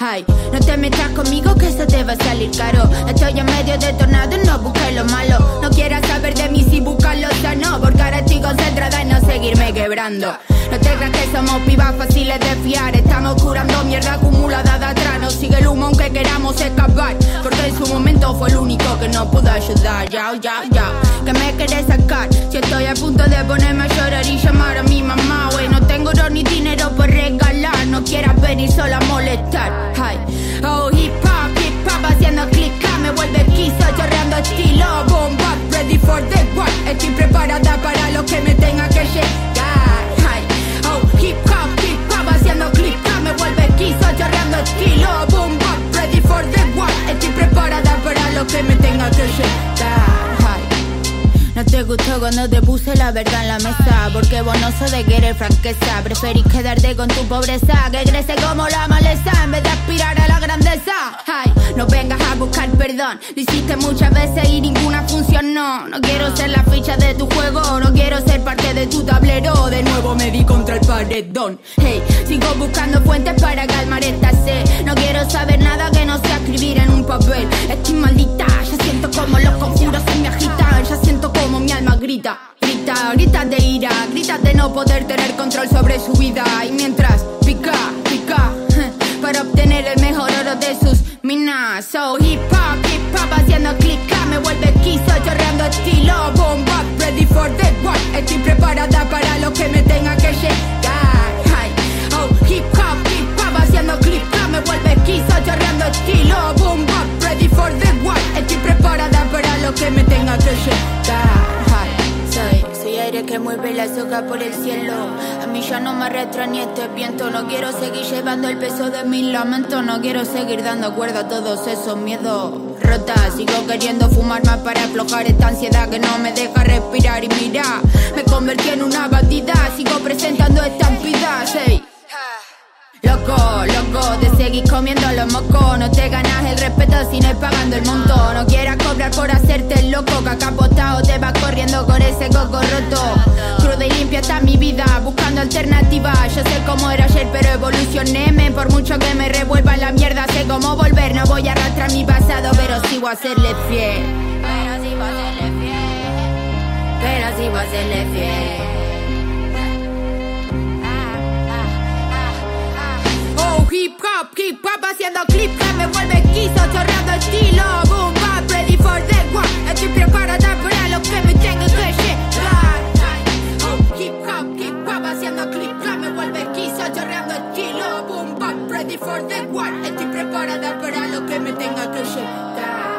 Ay, no te metas conmigo que eso te va a salir caro. Estoy en medio de tornado, no busques lo malo. No quieras saber de mí si buscas lo sano. Porque ahora estoy concentrada en no seguirme quebrando. No te creas que somos pibas fáciles de fiar. Estamos curando mierda acumulada de atrás. No sigue el humo aunque queramos escapar. Porque en su momento fue el único que nos pudo ayudar. Ya, ya, ya. Que me querés sacar. Si estoy a punto de ponerme a llorar y llamar a mi mamá. Wey, no tengo oro ni dinero por regalar. No quieras venir solo a molestar. Ay. Oh, hip hop, hip hop haciendo click. Me vuelve quiso, chorreando estilo. Bomba, ready for the war. Estoy preparada para lo que me tenga que llegar. Ay. Oh, hip hop, hip hop haciendo click. Me vuelve quiso, chorreando estilo. Bomba, ready for the war. Estoy preparada para lo que me tenga que llegar. No te gustó cuando te puse la verdad en la mesa. Porque vos no de querer franqueza. Preferís quedarte con tu pobreza Que crece como la maleza En vez de aspirar a la grandeza. Ay, no vengas a buscar perdón. Lo hiciste muchas veces y ninguna funcionó. No quiero ser la ficha de tu juego. No quiero ser parte de tu tablero. De nuevo me di contra el paredón. Hey, sigo buscando fuentes para calmar esta sed No quiero saber nada que no sea escribir en un papel Estoy maldita, ya siento como los conjuros se me agitan Ya siento como mi alma grita, grita, grita de ira, grita de no poder tener control sobre su vida. Y mientras pica, pica, para obtener el mejor oro de sus minas. So hip hop, hip hop haciendo click, me vuelve quiso, chorreando estilo. Boom, bap, ready for the war. Estoy preparada para lo que me tenga que estilo. Boom, ready for the war. Estoy preparada para lo que me tenga que Soy, soy aire que mueve la soga por el cielo. A mí ya no me arrastra ni este viento. No quiero seguir llevando el peso de mis lamentos. No quiero seguir dando cuerda a todos esos miedos. Rota, sigo queriendo fumar más para aflojar esta ansiedad que no me deja respirar. Y mira, me convertí en una batida. Sigo presentando estampidas. Ey. Loco, loco, te seguís comiendo los mocos. No te ganas el respeto si no es pagando el monto. No quieras cobrar por hacerte el loco Que acá apostado te vas corriendo con ese coco roto. Cruda y limpia está mi vida Buscando alternativas. Yo sé cómo era ayer pero evolucioné men. Por mucho que me revuelva la mierda Sé cómo volver. No voy a arrastrar mi pasado Pero sigo a serle fiel. Pero sigo a serle fiel. Pero sigo a serle fiel Oh, hip hop, hip hop haciendo clip que me vuelve quiso, chorreando estilo. Boom, bap, ready for the war. Estoy preparada para lo que me tenga que llegar. Oh, hip hop, hip hop haciendo clip me vuelve quiso, chorreando estilo. Boom, bap, ready for the war. Estoy preparada para lo que me tenga que llegar.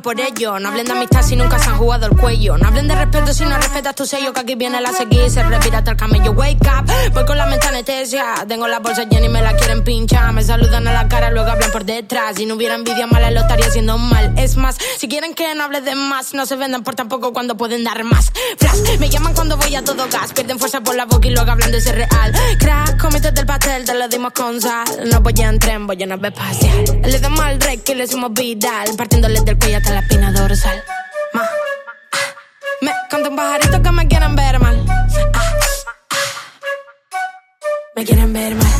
Por ello. No hablen de amistad si nunca se han jugado el cuello. No hablen de respeto si no respetas tu sello, que aquí viene la seguir. Se respira hasta el camello, wake up. Voy con la mente anestesia. Tengo la bolsa llena y me la quieren pinchar. Me saludan a la cara, luego hablan por detrás. Si no hubiera envidia mala, lo estaría haciendo mal. Es más, si quieren que no hable de más, no se vendan por tampoco cuando pueden dar más. Flash, me llaman cuando voy a todo gas. Pierden fuerza por la boca y luego hablan de ser real. Crack, comité del pastel, te lo dimos con sal. No voy en tren, voy en nave espacial. Le damos al rey que le hicimos vidal. Partiéndole del cuello hasta la espina dorsal. Ah, me canta un pajarito que me quieren ver mal. Ah, me quieren ver mal.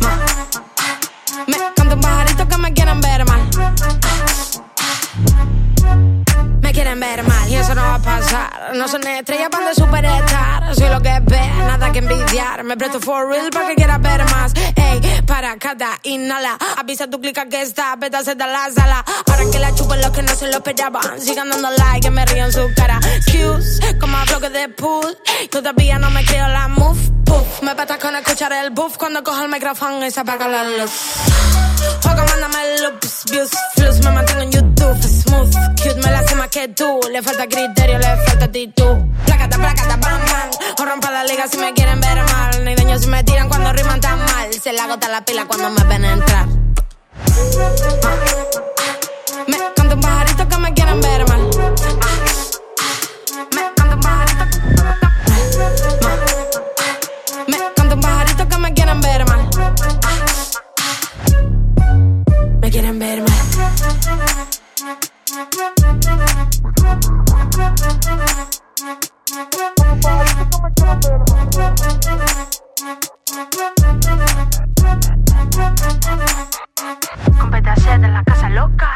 Ma, me canta un pajarito que me quieren ver mal. Me quieren ver mal y eso no va a pasar. No son estrellas para Me presto for real para que quieras ver más. Ey, para cada inhala. Avisa tu clica que está, se de la sala. Ahora que la chupen los que no se lo esperaban. Sigan dando like, que me río en su cara. Excuse, como a bloque de pool. Todavía no me creo la move. Puff, me patas con escuchar el buff. Cuando cojo el micrófono y se apaga la luz. Poco mándame loops, views, flus, me mantengo en YouTube, smooth, cute, me la hace más que tú, le falta criterio, le falta actitud. Placata, placata, bam, bam, o rompa la liga si me quieren ver mal, ni daño si me tiran cuando riman tan mal, se la agota la pila cuando me ven entrar. Me canto un pajarito que me quieren ver mal. Me canto un Con de la casa loca.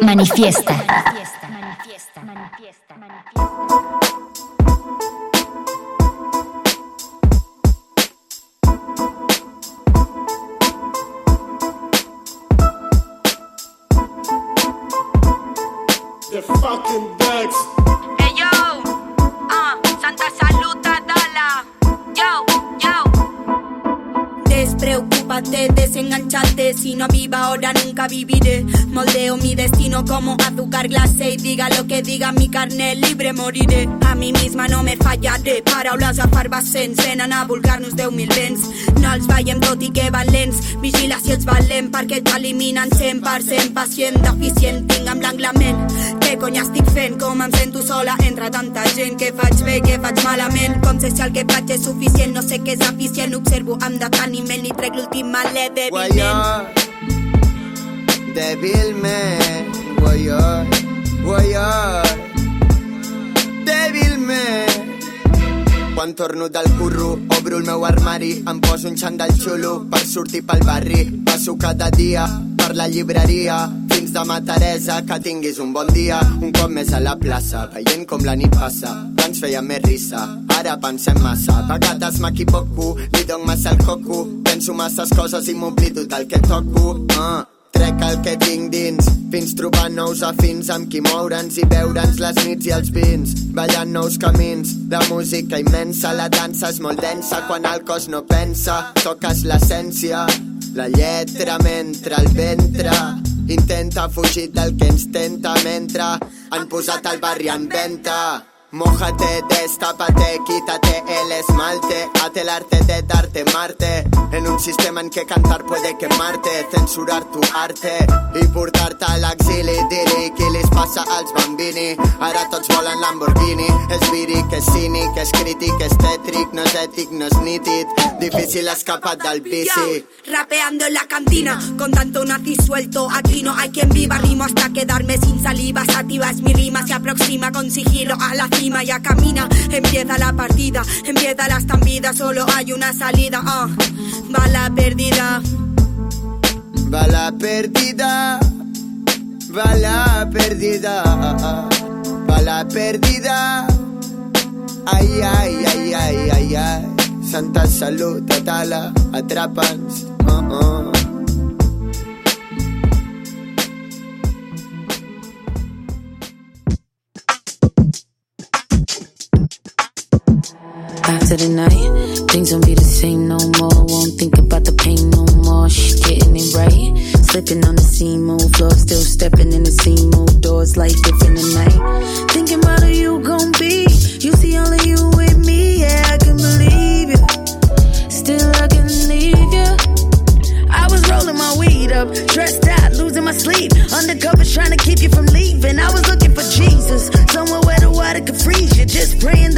Manifiesta. The fucking Dex. Hey Despreocúpate, desenganchate. Si no viva ahora, nunca viviré. Moldeo mi destino como azúcar glacé. Y diga lo que diga, mi carne libre moriré. A mí misma no me fallaré. Paraules a farbassents venen a deu mil vents. No els veiem tot i que van lents. Vigila si ets valent perquè t'eliminen 100% pacient, deficient, tinc en blanc la ment. Què cony estic fent? Com em sento sola entre tanta gent? Què faig bé, què faig malament? Com sé si el que faig és suficient? No sé què és eficient, observo amb deteniment i trec l'últim débilment. Guayar, débilment, guayar, guayar, débilment. Quan torno del curro, obro el meu armari, em poso un xandall xulo per sortir pel barri. Passo cada dia per la llibreria, fins demà Teresa, que tinguis un bon dia. Un cop més a la plaça, veient com la nit passa, abans feia més risa, ara pensem massa. A vegades m'equivoco, li dono massa el coco, penso masses coses i m'oblido del que toco. Uh. Trec el que tinc dins, fins trobar nous afins amb qui moure'ns i veure'ns les nits i els vins, ballant nous camins. La música immensa, la dansa és molt densa quan el cos no pensa. Toques l'essència, la lletra mentre el ventre intenta fugir del que ens tenta mentre han posat el barri en venta. Mójate, destápate, quítate el esmalte, haz el arte de darte Marte, en un sistema en que cantar puede quemarte, censurar tu arte i portar-te a l'exili, dir-li què les passa als bambini, ara tots volen Lamborghini, és víric, és cínic, és crític, és tètric, no és ètic, no és nítid, difícil escapar del vici. Yo, rapeando en la cantina, con tanto nazi suelto, aquí no hay quien viva, rimo hasta quedarme sin saliva, sativa es mi rima, se aproxima con sigilo a la cima, ya camina, empieza la partida, empieza la estampida, solo hay una salida, ah, va la pérdida. Va la perdida, va la perdida, va la perdida. Ai, ai, ai, ai, ai, ai. Santa Salut, Atala, atrapa'ns. Oh, oh. tonight. Things don't be the same no more. Won't think about the pain no more. She getting it right. Slipping on the same old floor, still stepping in the same old doors like different tonight. Thinking about who you gon' be. You see only you with me, yeah, I can believe you. Still, I can leave you. I was rolling my weed up, dressed out, losing my sleep. Undercover, trying to keep you from leaving. I was looking for Jesus, somewhere where the water could freeze you. Just praying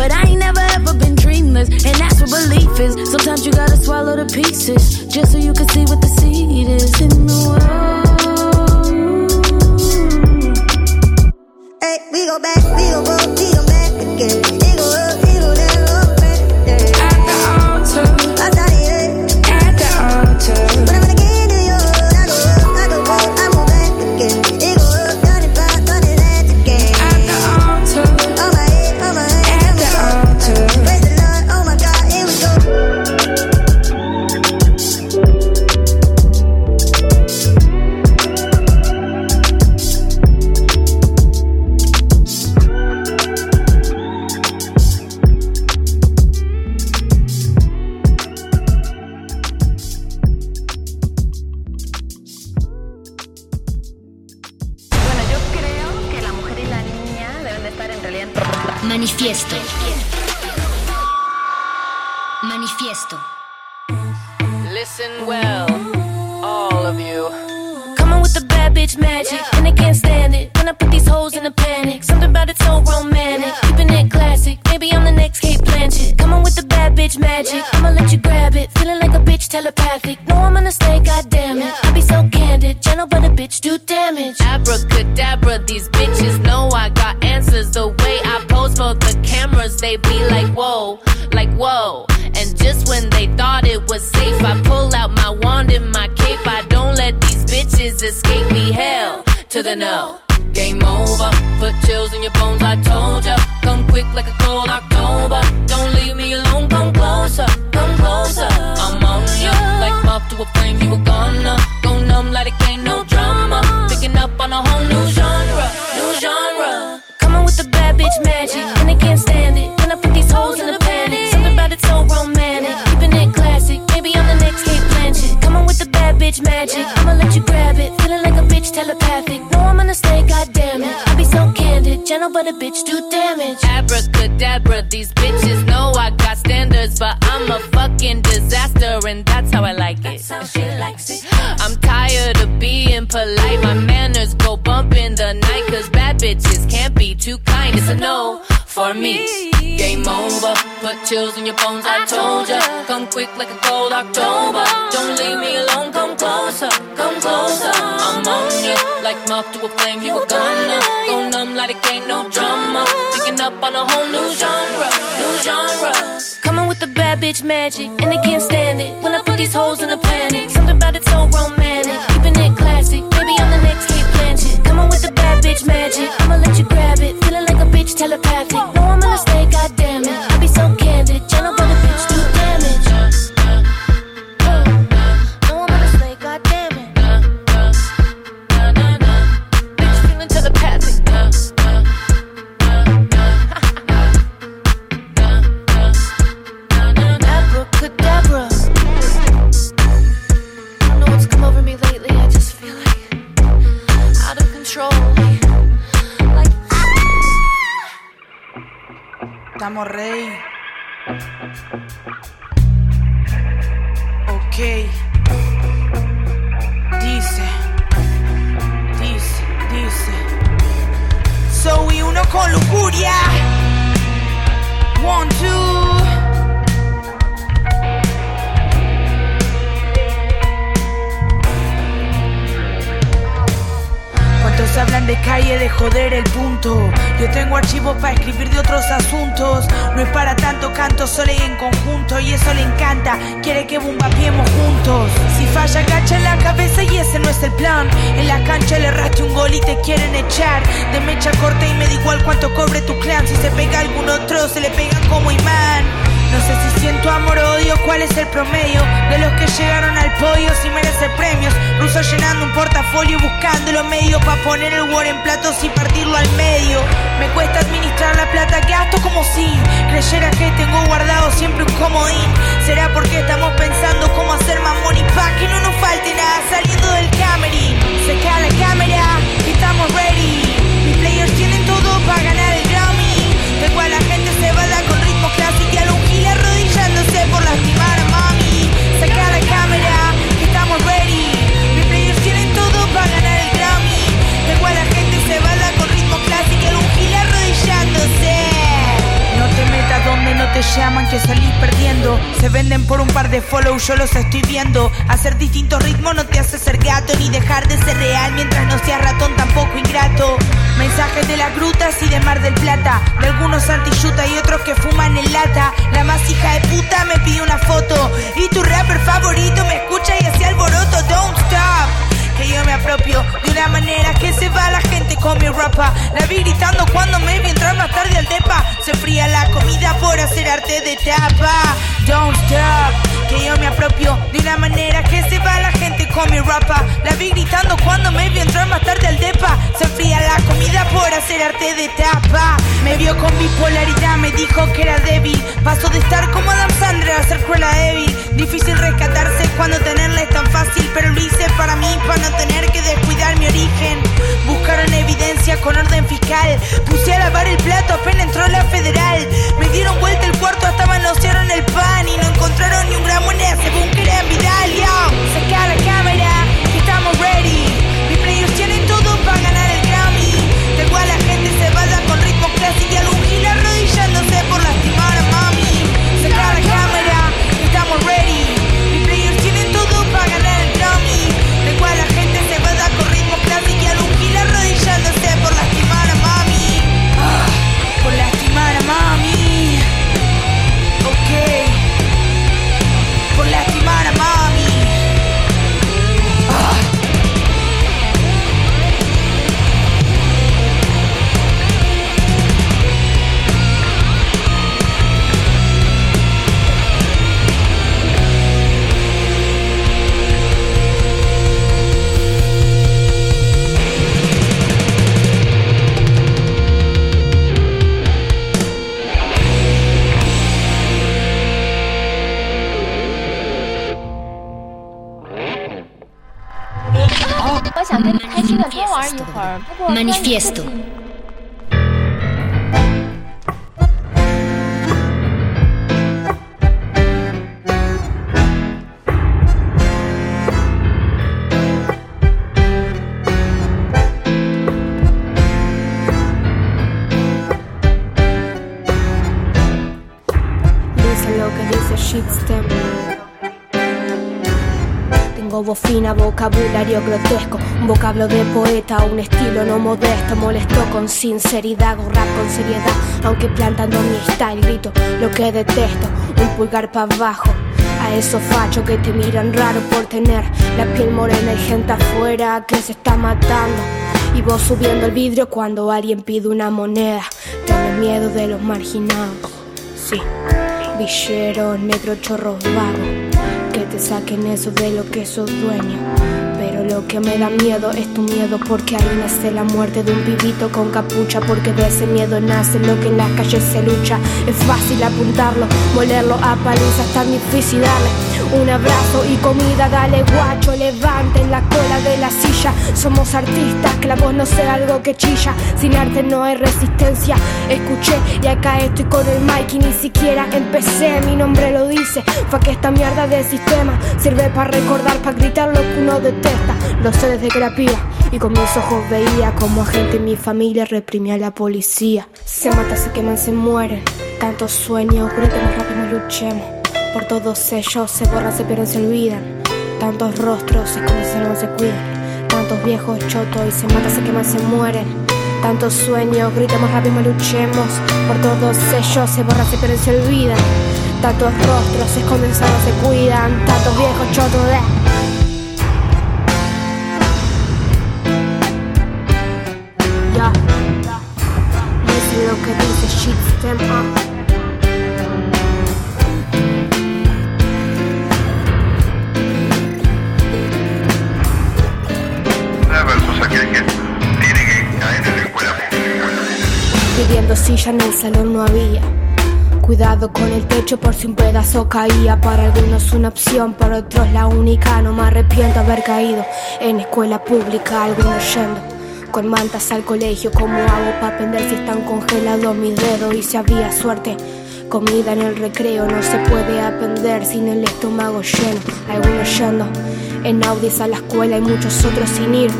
But I ain't never ever been dreamless, and that's what belief is. Sometimes you gotta swallow the pieces just so you can see what the chills in your bones, I told ya. Come quick like a cold October. Don't leave me alone, come closer, come closer. I'm on ya, like moth to a flame, you a gunner. Go numb like it ain't no drama. Picking up on a whole new genre, new genre. Coming with the bad bitch magic, and they can't te llaman que salís perdiendo. Se venden por un par de follow, yo los estoy viendo. Hacer distintos ritmos no te hace ser gato ni dejar de ser real mientras no seas ratón tampoco ingrato. Mensajes de las grutas y de Mar del Plata. De algunos antiyuta y otros que fuman en lata. La más hija de puta me pide una foto. Y tu rapper favorito me escucha y hace alboroto. Don't stop que yo me apropio de una manera que se va la gente con mi ropa. La vi gritando cuando me vi entrar más tarde al depa. Se fría la comida por hacer arte de tapa. Don't stop, que yo me apropio de una manera que se va con mi ropa. La vi gritando cuando me vi entrar más tarde al depa. Se fría la comida por hacer arte de tapa. Me vio con bipolaridad, me dijo que era débil. Paso de estar como Adam Sandler a ser cruela débil. Difícil rescatarse cuando tenerla es tan fácil, pero lo hice para mí, para no tener que descuidar mi origen. Buscaron evidencia con orden fiscal. Puse a lavar el plato, apenas entró la federal. Me dieron vuelta el cuarto hasta manosearon el pan y no encontraron ni un gran moneda según que era Vidal. Yo, saca la cámara, que estamos ready. Mis players tienen todo para ganar el Grammy. Tengo a la gente se vaya con ritmo clásico y algún Manifiesto. Tengo voz fina, vocabulario grotesco, un vocablo de poeta, un estilo no modesto, molesto con sinceridad, rap con seriedad, aunque plantando mi style grito lo que detesto, un pulgar para abajo. A esos fachos que te miran raro por tener la piel morena y gente afuera que se está matando. Y vos subiendo el vidrio cuando alguien pide una moneda. Tienes miedo de los marginados. Sí, villeros, negros, chorros vagos. Que te saquen eso de lo que sos dueño. Pero lo que me da miedo es tu miedo porque ahí nace la muerte de un pibito con capucha porque de ese miedo nace lo que en las calles se lucha. Es fácil apuntarlo, molerlo a palizas, tan difícil darle un abrazo y comida, dale guacho, levanten la cola de la silla. Somos artistas, que la voz no sea algo que chilla. Sin arte no hay resistencia. Escuché y acá estoy con el mic y ni siquiera empecé. Mi nombre lo dice, fue que esta mierda de sistema sirve para recordar, para gritar lo que uno detesta. Lo sé desde que y con mis ojos veía como agente en mi familia reprimía a la policía. Se mata, se queman, se mueren. Tantos sueños, gritemos rápido, luchemos. Por todos ellos se borran, se pierden, se olvidan. Tantos rostros se esconden, no se cuidan. Tantos viejos chotos y se mata, se queman, se mueren. Tantos sueños, gritemos rápido, luchemos. Por todos ellos se borran, se pierden, se olvidan. Tantos rostros se esconden, no se cuidan. Tantos viejos chotos de. Pidiendo silla en el salón no había. Cuidado con el techo por si un pedazo caía. Para algunos una opción, para otros la única. No me arrepiento haber caído en escuela pública, algunos yendo con mantas al colegio, ¿cómo hago para aprender si están congelados mis dedos? Y si había suerte, comida en el recreo, no se puede aprender sin el estómago lleno. Algunos yendo en Audis a la escuela y muchos otros sin ir.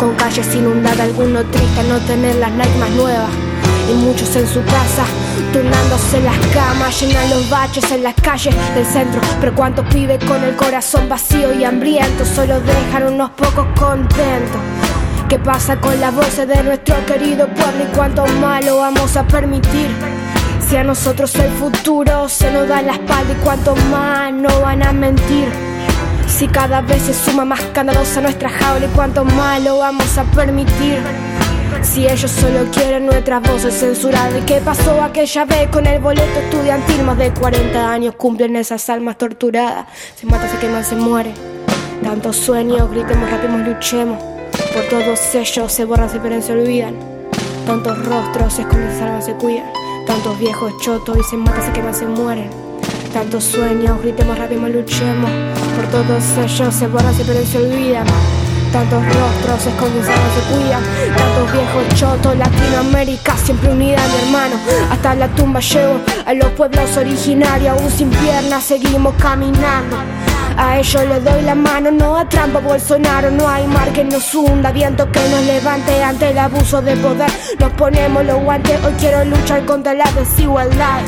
Con calles inundadas, algunos triste no tener las Nike más nuevas. Y muchos en su casa, turnándose las camas, llenan los baches en las calles del centro. Pero cuántos pibes con el corazón vacío y hambriento solo dejan unos pocos contentos. ¿Qué pasa con la voz de nuestro querido pueblo y cuánto malo vamos a permitir? Si a nosotros el futuro se nos da la espalda y cuánto más no van a mentir. Si cada vez se suma más candadosa nuestra jaula y cuánto malo vamos a permitir. Si ellos solo quieren nuestras voces censuradas. ¿Y qué pasó aquella vez con el boleto estudiantil? Más de 40 años cumplen esas almas torturadas. Se mata, se queman, se mueren. Tantos sueños, gritemos, rapemos, luchemos. Por todos ellos se borran, se pierden, se olvidan. Tantos rostros se esconden, se se cuidan. Tantos viejos chotos y se matan, se queman, se mueren. Tantos sueños, gritemos, rápido, luchemos. Por todos ellos se borran, se pierden, se olvidan. Tantos rostros se se cuidan. Tantos viejos chotos, Latinoamérica siempre unida, mi hermano. Hasta la tumba llevo a los pueblos originarios, aún sin piernas seguimos caminando. A ellos les doy la mano, no a trampa Bolsonaro, no hay mar que nos hunda, viento que nos levante ante el abuso de poder. Nos ponemos los guantes, hoy quiero luchar contra la desigualdad.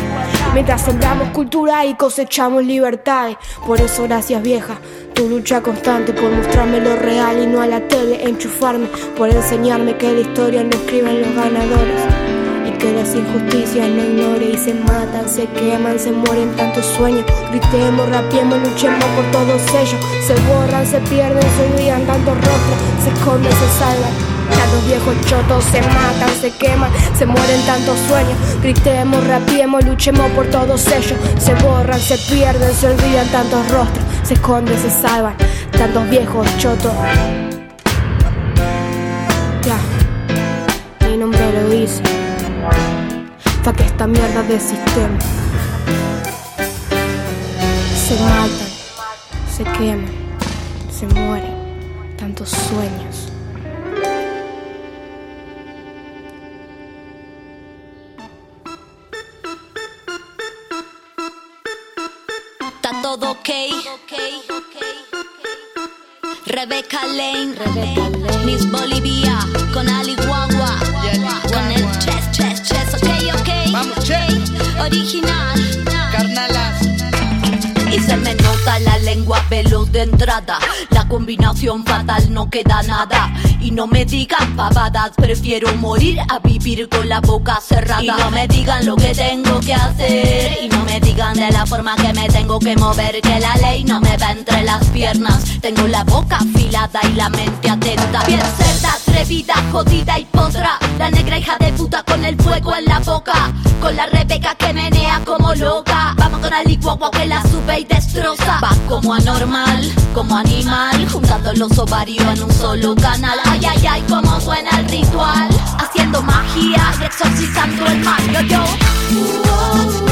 Mientras sembramos cultura y cosechamos libertades. Por eso gracias vieja, tu lucha constante por mostrarme lo real y no a la tele, enchufarme, por enseñarme que la historia no escriben los ganadores que las injusticias no ignore y se matan, se queman, se mueren tantos sueños. Gritemos, rapiemos, luchemos por todos ellos. Se borran, se pierden, se olvidan tantos rostros, se esconden, se salvan. Tantos viejos chotos se matan, se queman, se mueren tantos sueños. Gritemos, rapiemos, luchemos por todos ellos. Se borran, se pierden, se olvidan tantos rostros, se esconden, se salvan. Tantos viejos chotos. Ya, mi nombre lo dice que esta mierda de sistema se matan, se queman, se mueren, tantos sueños. Todo ok. Rebecca Lane, Rebecca Lane. Miss Bolivia con Ali Guagua, con el chest, chest, chest, ok, ok. Vamos, che. Original. Carnalas. Se me nota la lengua veloz de entrada. La combinación fatal no queda nada. Y no me digan pavadas, prefiero morir a vivir con la boca cerrada. Y no me digan lo que tengo que hacer. Y no me digan de la forma que me tengo que mover. Que la ley no me va entre las piernas. Tengo la boca afilada y la mente atenta. Bien cerda atrevida, jodida y potra. La negra hija de puta con el fuego en la boca. Con la Rebeca que menea como loca. Vamos con Ali Guagua que la sube y destroza. Va como anormal, como animal. Juntando los ovarios en un solo canal. Ay, ay, ay, como suena el ritual. Haciendo magia y exorcizando el mal. Yo, yo.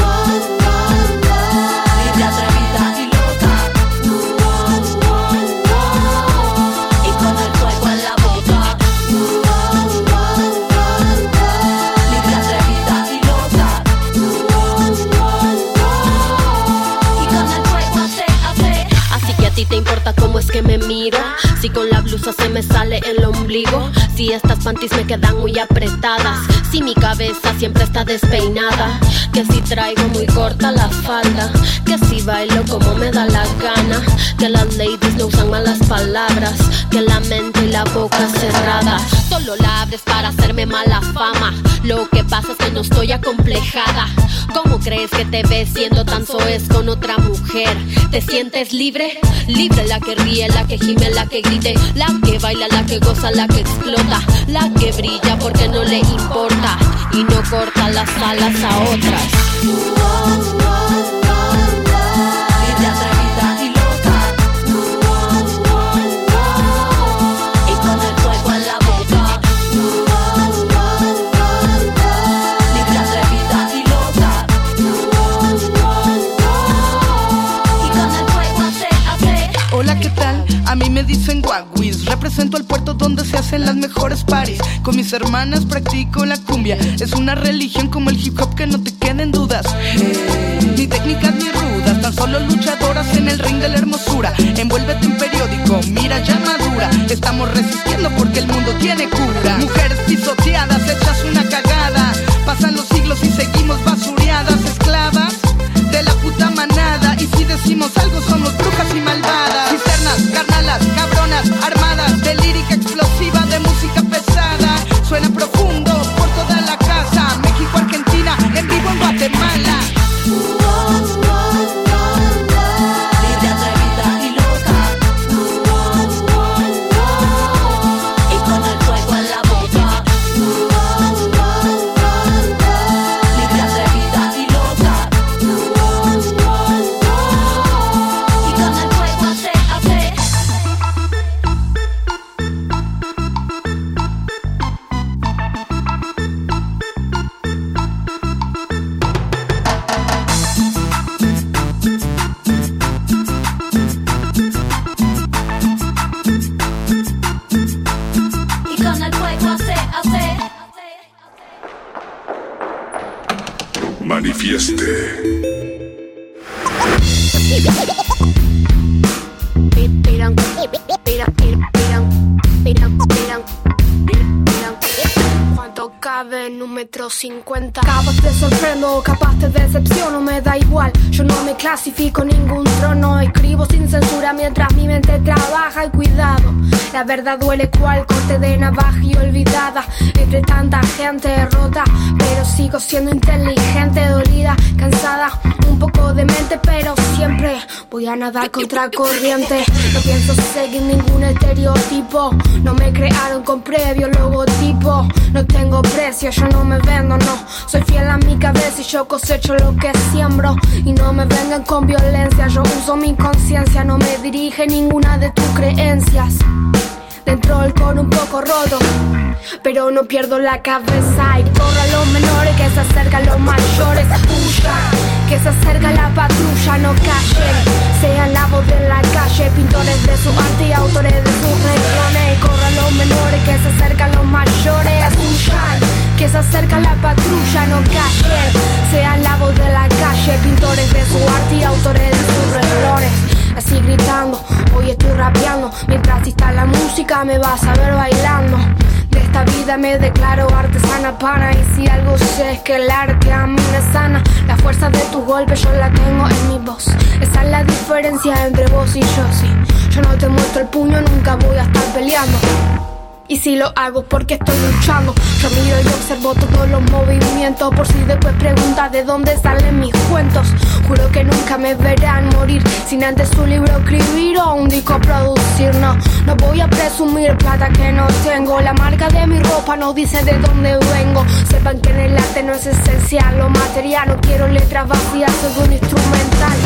Ti te importa cómo es que me miro. Si con la blusa se me sale el ombligo. Si estas panties me quedan muy apretadas. Si mi cabeza siempre está despeinada. Que si traigo muy corta la falda. Que si bailo como me da la gana. Que las ladies no usan malas palabras. Que la mente y la boca cerrada. Solo la abres para hacerme mala fama. Lo que pasa es que no estoy acomplejada. ¿Cómo crees que te ves siendo tan soez con otra mujer? ¿Te sientes libre? Libre la que ríe, la que gime, la que grite, la que baila, la que goza, la que explota, la que brilla porque no le importa. Y no corta las alas a otras. Dicen Guaguis. Represento al puerto donde se hacen las mejores paris. Con mis hermanas practico la cumbia. Es una religión como el hip hop que no te queden dudas. Ni técnicas ni rudas, tan solo luchadoras en el ring de la hermosura. Envuélvete en periódico, mira ya. Estamos resistiendo porque el mundo tiene cura. Mujeres pisoteadas, hechas una cagada. Pasan los siglos y seguimos basureadas, esclavas de la puta manada. Y si decimos algo, somos brujas y carnalas, cabronas, 50. Capaz te sorprendo, capaz te decepciono, me da igual. Yo no me clasifico ningún trono, escribo sin censura mientras mi mente trabaja y cuidado. La verdad duele cual corte de navaja y olvidada entre tanta gente rota, pero sigo siendo inteligente, dolida, cansada, un poco de mente, pero siempre voy a nadar contra corriente. No pienso seguir ningún estereotipo, no me crearon con previo logotipo. No tengo precio, yo no me vendo, no. Soy fiel a mi cabeza y yo cosecho lo que siembro. Y no me vengan con violencia, yo uso mi conciencia, no me dirige ninguna de tus creencias. Dentro el con un poco roto, pero no pierdo la cabeza y corro los menores que se acercan los mayores. Que se acerca la patrulla, no callen. Sean la voz de la calle, pintores de su arte y autores de sus renglones. Corro a los menores que se acercan los mayores. Huyan, que se acerca la patrulla, no callen. Sean la voz de la calle, pintores de su arte y autores de sus renglones. Así gritando, hoy estoy rapeando. Mientras está la música me vas a ver bailando. De esta vida me declaro artesana pana. Y si algo sé es que el arte a mí me sana. La fuerza de tus golpes yo la tengo en mi voz. Esa es la diferencia entre vos y yo, sí. Yo no te muestro el puño, nunca voy a estar peleando Y si lo hago porque estoy luchando, yo miro y observo todos los movimientos. Por si después pregunta de dónde salen mis cuentos. Juro que nunca me verán morir sin antes un libro escribir o un disco producir. No, no voy a presumir plata que no tengo. La marca de mi ropa no dice de dónde vengo. Sepan que en el arte no es esencial lo material. No quiero letras vacías, soy un instrumental.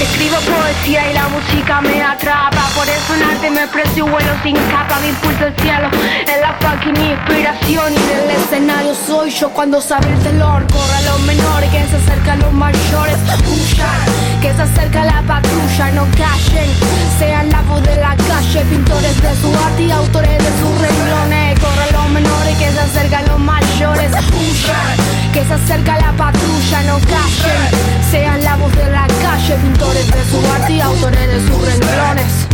Escribo poesía y la música me atrapa. Por eso en arte me expreso vuelo sin capa. Mi impulso el cielo es la fucking inspiración. Y del escenario soy yo cuando sabe el telón Corre a los menores, que se acerca a los mayores. Huyan, que se acerca la patrulla. No callen, sean la voz de la calle. Pintores de su arte y autores de sus renglones. Corre a los menores, que se acerca a los mayores. Huyan, que se acerca la patrulla No callen, sean la voz de la calle Pintores de su arte y autores de sus renglones.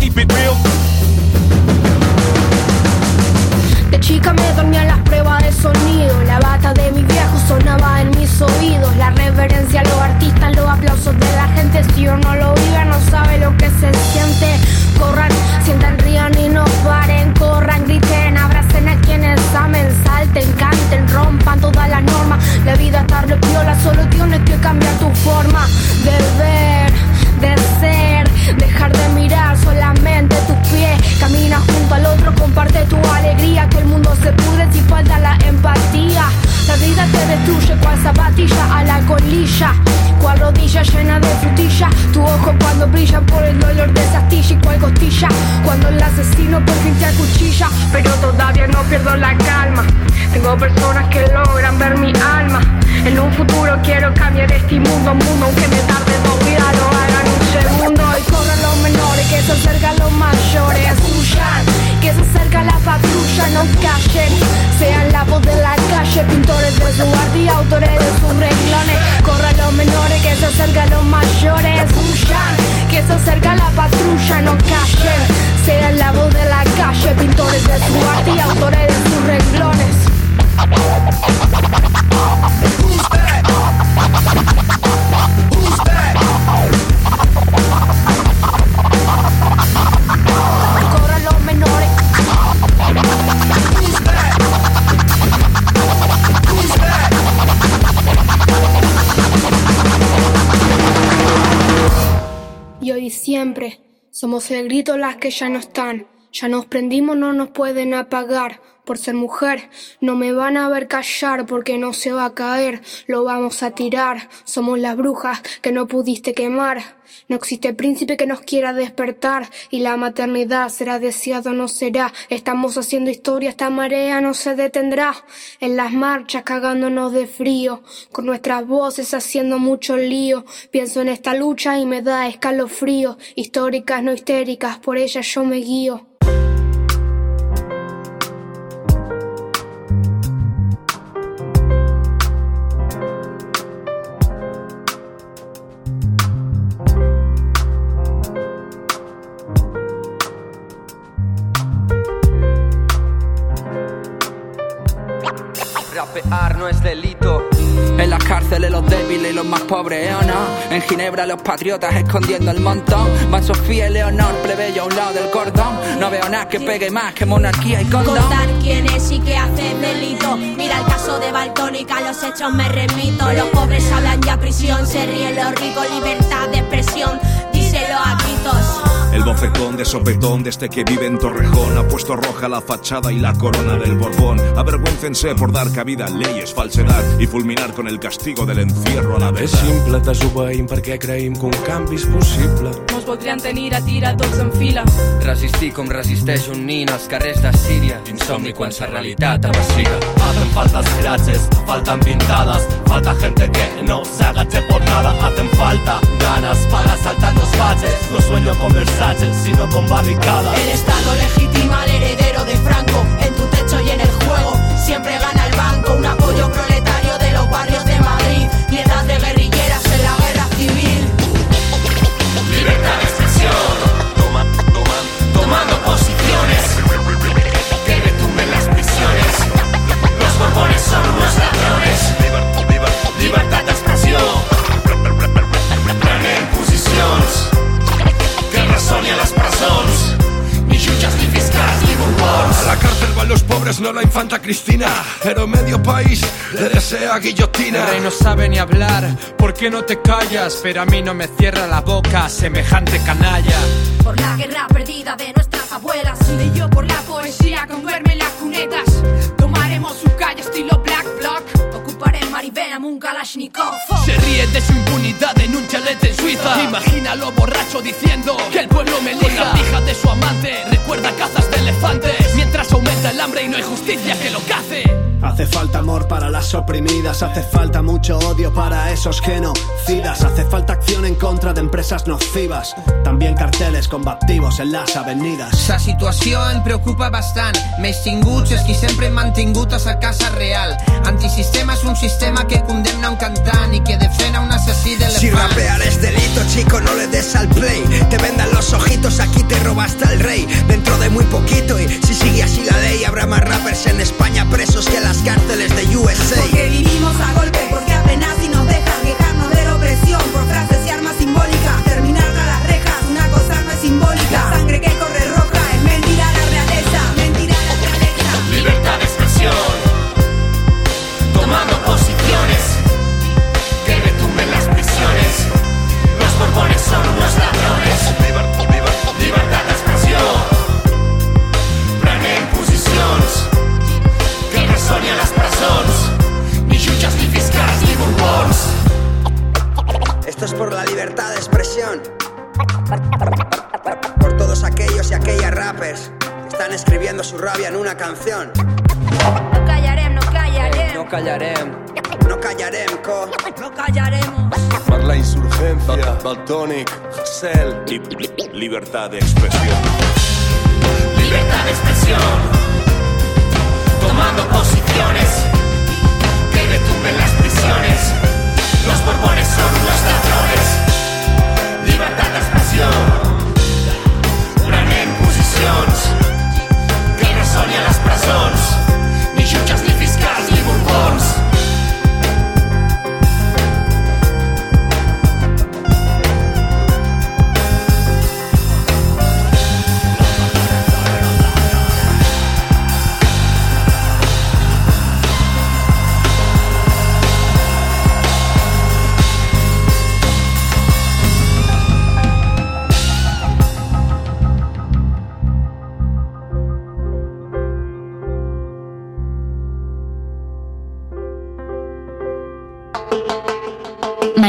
Keep it real. Sonido. La bata de mi viejo sonaba en mis oídos. La reverencia a los artistas, los aplausos de la gente. Si uno lo vive, no sabe lo que se siente. Corran, sientan, rían y no paren. Corran, griten, abracen a quienes amen. Salten, canten, rompan todas las normas. La vida está repiola, solo tienes que cambiar tu forma de ver, de ser. Dejar de mirar solamente tus pies. Camina al otro, comparte tu alegría. Que el mundo se pudre si falta la empatía. La vida te destruye cual zapatilla a la colilla. Cual rodilla llena de frutilla. Tu ojo cuando brilla por el dolor de astilla. Y cual costilla cuando el asesino por fin te acuchilla. Pero todavía no pierdo la calma. Tengo personas que logran ver mi alma. En un futuro quiero cambiar este mundo, mundo, aunque me tarde dos vidas, lo hagan un segundo. Y corran los menores, que se acercan los mayores. Huyan, que se acerca la patrulla, no callen. Sean la voz de la calle, pintores de su arte y autores de sus renglones. Corran los menores, que se acercan los mayores. Huyan, que se acerca la patrulla, no callen. Sean la voz de la calle, pintores de su arte y autores de sus renglones. Siempre somos el grito las que ya no están. Ya nos prendimos, no nos pueden apagar. Por ser mujer, no me van a ver callar porque no se va a caer. Lo vamos a tirar. Somos las brujas que no pudiste quemar. No existe príncipe que nos quiera despertar. Y la maternidad será deseado o no será. Estamos haciendo historia, esta marea no se detendrá. En las marchas cagándonos de frío. Con nuestras voces haciendo mucho lío. Pienso en esta lucha y me da escalofrío. Históricas, no histéricas, por ellas yo me guío. Pobres, ¿eh o no? En Ginebra los patriotas escondiendo el montón. Van Sofía y Leonor, plebeyo a un lado del cordón. No veo nada que pegue más que monarquía y condón. Contar quién es y qué hace delito. Mira el caso de Baltónica, los hechos me remito. Los pobres hablan ya prisión, se ríen los ricos, libertad de expresión. Díselo a gritos. El bofetón de sopetón de este que vive en Torrejón ha puesto roja la fachada y la corona del Borbón. Avergüéncense por dar cabida a leyes, falsedad y fulminar con el castigo del encierro a la És verdad. simple, desobeïm perquè creïm que un canvi és possible. Mos voldrien tenir a tira tots en fila. Resistir com resisteix un nin als carrers de Síria. Insomni quan sa realitat avasira. Hacen faltas frases, faltan pintadas, falta gente que no se agache por nada, hacen falta ganas para saltar los baches, no sueño con Versace, sino con barricadas. El Estado legitima al heredero de Franco. En tu techo y en el juego siempre gana Pues no la infanta Cristina, pero medio país le desea guillotina. El rey no sabe ni hablar, ¿por qué no te callas? Pero a mí no me cierra la boca semejante canalla. Por la guerra perdida de nuestras abuelas y yo por la poesía con duerme en las cunetas. Un Kalashnikov. Se ríe de su impunidad en un chalet en Suiza. Imagínalo borracho diciendo que el pueblo me elija. Con la pija de su amante, recuerda cazas de elefantes. Mientras aumenta el hambre y no hay justicia que lo cace. Hace falta amor para las oprimidas, hace falta mucho odio para esos genocidas, hace falta acción en contra de empresas nocivas, también carteles combativos en las avenidas. La situació em preocupa bastant. Més tinguts és qui sempre hem mantingut a sa casa real. Antisistema és un sistema que condemna un cantant i que defena un de Si rapear es delito, chico, no le des al play. Te vendan los ojitos, aquí te robaste al rey. Dentro de muy poquito, y si sigue así la ley, habrá más rappers en España presos que en las cárceles de USA. Porque vivimos a golpe, porque apenas si nos dejan quejarnos de la opresión por frases Esto es por la libertad de expresión. Por todos aquellos y aquellas rappers que están escribiendo su rabia en una canción. No callarem, no callarem, No callarem. No callarem, co. no callaremos. Per la insurgencia, Baltonic, Hassel. Libertad de expresión. Libertad de expresión, tomando posiciones, que retumben las prisiones. Los borbones son unos ladrones. Libertad de expresión, prenen posicions, que resoni a les presons.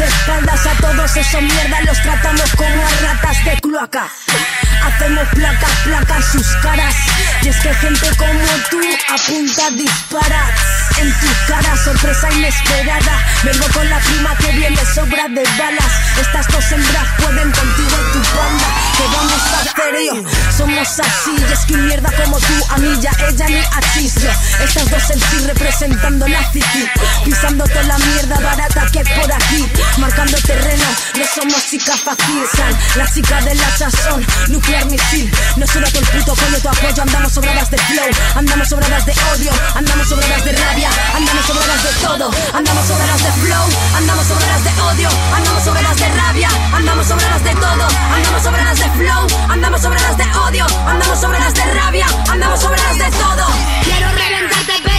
espaldas a todos esos mierdas, los tratamos como a ratas de cloaca. Hacemos placas, placas sus caras. Y es que gente como tú apunta, dispara. En tu cara, sorpresa inesperada. Vengo con la prima que viene sobra de balas. Estas dos hembras pueden contigo tu banda. Que vamos a hacer somos así. Y es que mierda como tú, Estas dos en sí representando la city. Pisando toda la mierda barata que hay por aquí. Marcando terreno, no somos chicas fácil. San, la chica del hachazón, nuclear misil. No solo todo el puto coño tu apoyo. Andamos sobradas de flow, andamos sobradas de odio, andamos sobradas de rabia, andamos sobradas de todo. Andamos sobradas de flow, andamos sobradas de odio, andamos sobradas de rabia, andamos sobradas de todo. Andamos sobradas de flow, andamos sobradas de odio, andamos sobradas de rabia, andamos sobradas de todo. Quiero reventarte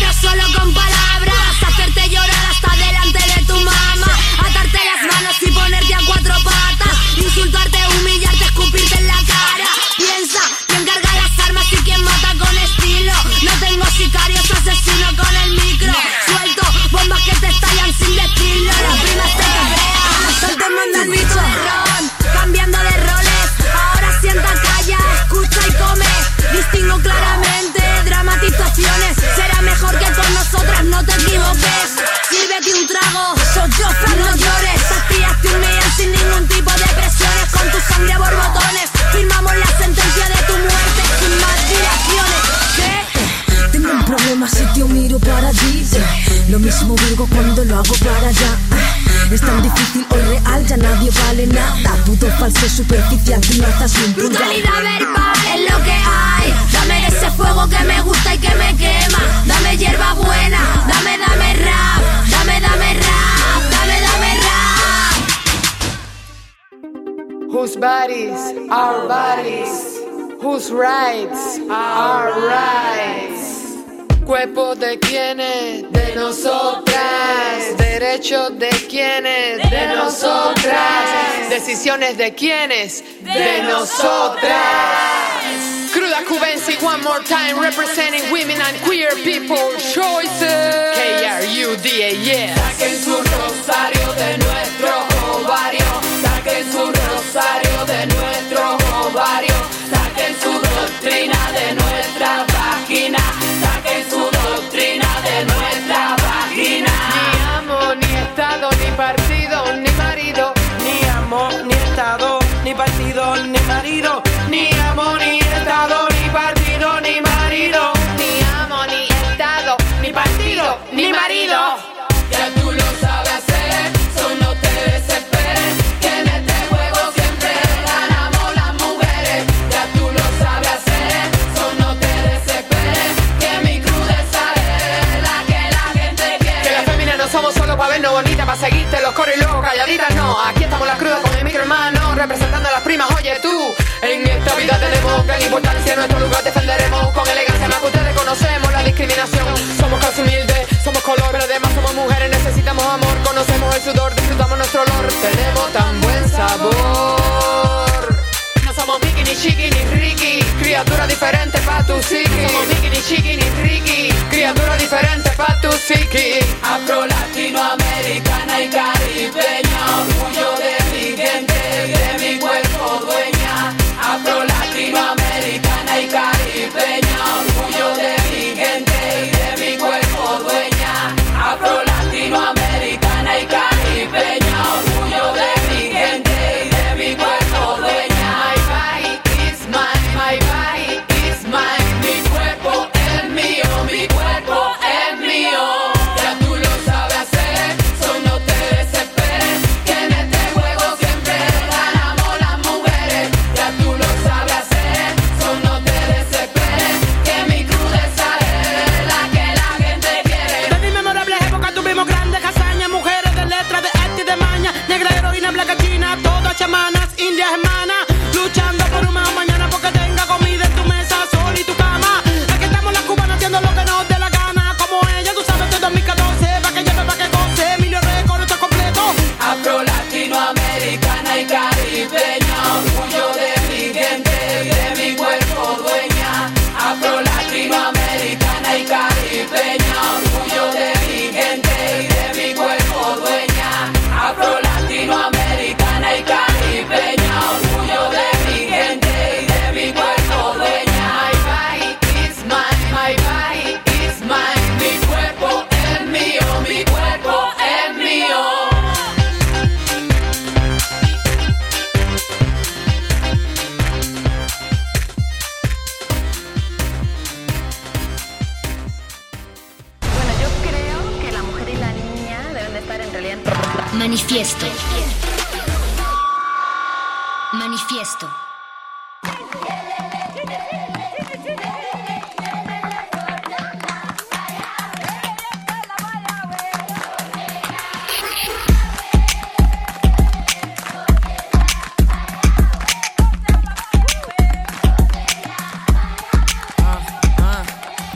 radio Paradis eh. Lo mismo digo cuando lo hago para allá eh. es tan difícil o real, ya nadie vale nada. Dudo falso, superficial, finanzas sin Brutalidad verbal es lo que hay. Dame ese fuego que me gusta y que me quema. Dame hierba buena, dame, dame rap. Dame, dame rap, dame, dame rap. Whose bodies, our bodies. Whose rights, our rights. Cuerpo de quienes, de nosotras. Derechos de quienes, de nosotras. Decisiones de quienes, de nosotras. Cruda Cubensi, one more time, representing women and queer people choices. K-R-U-D-A, yeah. Saquen su rosario de nuestro ovario. Saquen su rosario marido. Ni amo, ni Estado, ni partido, ni marido. Ni amo, ni Estado, ni partido, ni marido. Ya tú lo sabes hacer, so no te desesperes. Que en este juego siempre ganamos las mujeres. Ya tú lo sabes hacer, so no te desesperes. Que mi crudeza es la que la gente quiere. Que las féminas no somos solo para vernos bonitas, para seguirte los coros y luego calladitas, no. Aquí estamos las crudas representando a las primas, oye tú. En esta vida tenemos gran importancia, nuestro lugar defenderemos con elegancia, más que ustedes conocemos la discriminación. Somos casi humildes, somos color, pero además somos mujeres, necesitamos amor, conocemos el sudor, disfrutamos nuestro olor, tenemos tan buen sabor. No somos Mickey, ni Chiqui, ni Ricky, criatura diferente pa' tu psiqui. Somos Mickey, ni Chiqui, ni Ricky, criatura diferente pa' tu psiqui. Afro latinoamericana y caribeña, orgullo de Afro latinoamericana y caribeña, Manifiesto. Manifiesto.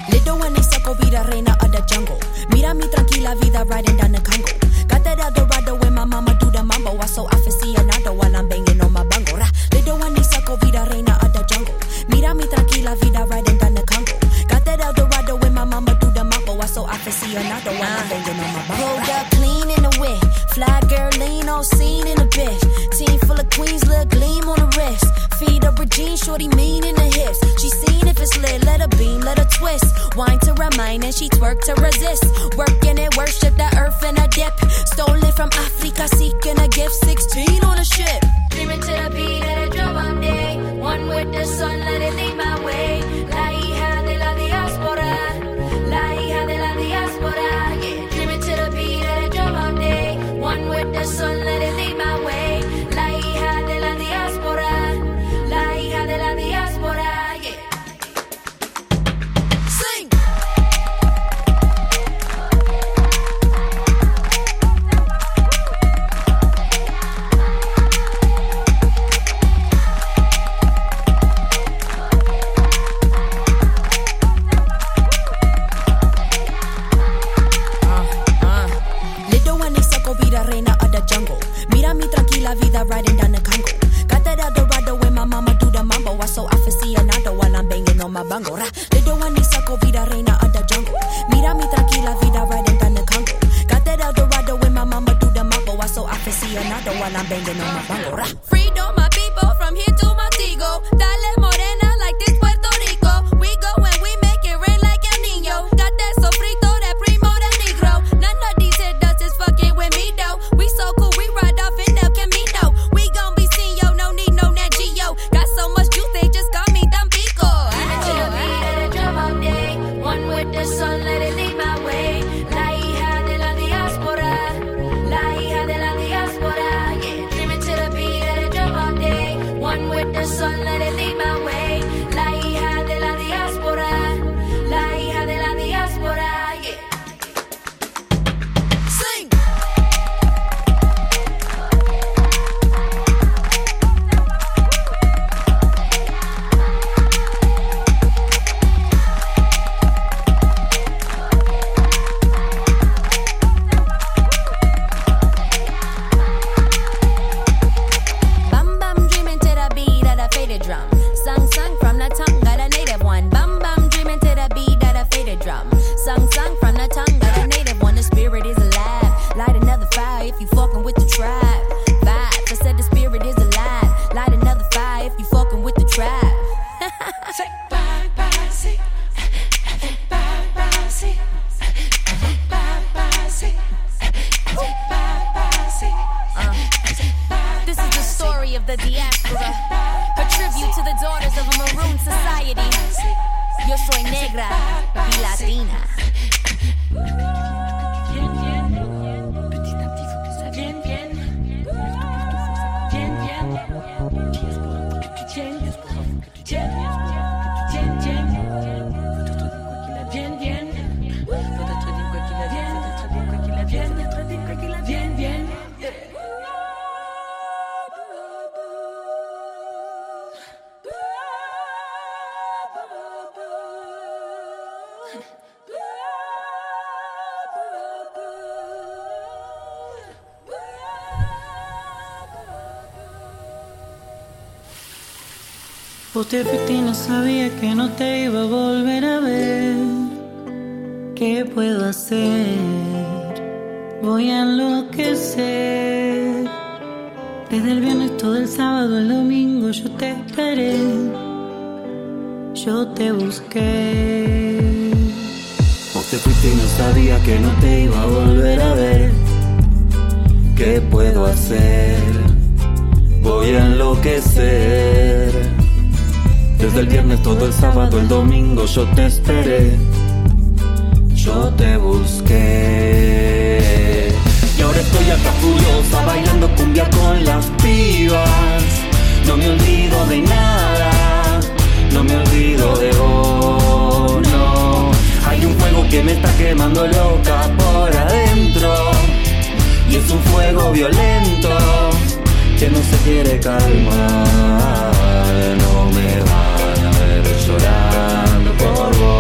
Little when they reina of the jungle. Mira mi tranquila vida riding down te fuiste no sabía que no te iba a volver a ver. ¿Qué puedo hacer? Voy a enloquecer. Desde el viernes todo el sábado, el domingo yo te esperé. Yo te busqué. Vos te fuiste y no sabía que no te iba a volver a ver. ¿Qué puedo hacer? Voy a enloquecer. Desde el viernes todo el sábado, el domingo yo te esperé. Yo te busqué. Y ahora estoy acá furiosa bailando cumbia con las pibas. No me olvido de nada, no me olvido de vos, no. Hay un fuego que me está quemando loca por adentro. Y es un fuego violento que no se quiere calmar. No me llorando por vos.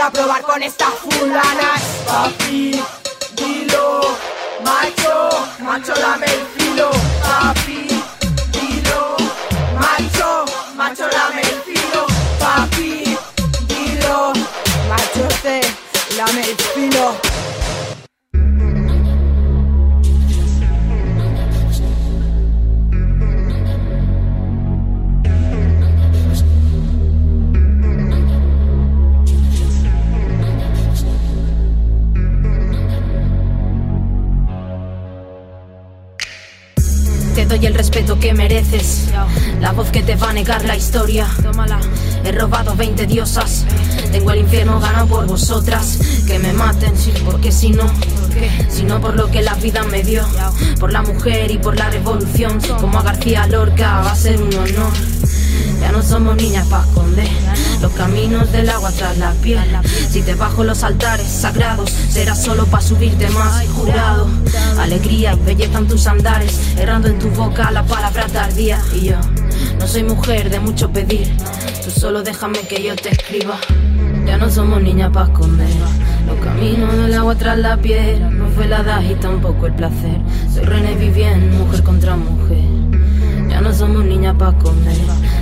a probar con estas fulanas. Papi, dilo, macho, macho dame el filo. Papi, dilo, macho, macho dame el filo. Papi, dilo, macho te dame el filo. doy el respeto que mereces. La voz que te va a negar la historia. He robado 20 diosas. Tengo el infierno ganado por vosotras. Que me maten, porque si no, sino por lo que la vida me dio. Por la mujer y por la revolución. Como a García Lorca va a ser un honor. Ya no somos niñas para esconder los caminos del agua tras la piel. Si te bajo los altares sagrados, será solo para subirte más. Jurado, alegría y belleza en tus andares, errando en tu boca la palabra tardía. Y yo no soy mujer de mucho pedir, tú solo déjame que yo te escriba. Ya no somos niñas para esconder los caminos del agua tras la piedra. No fue la edad y tampoco el placer. Soy René Vivien, mujer contra mujer no somos niñas pa' comer.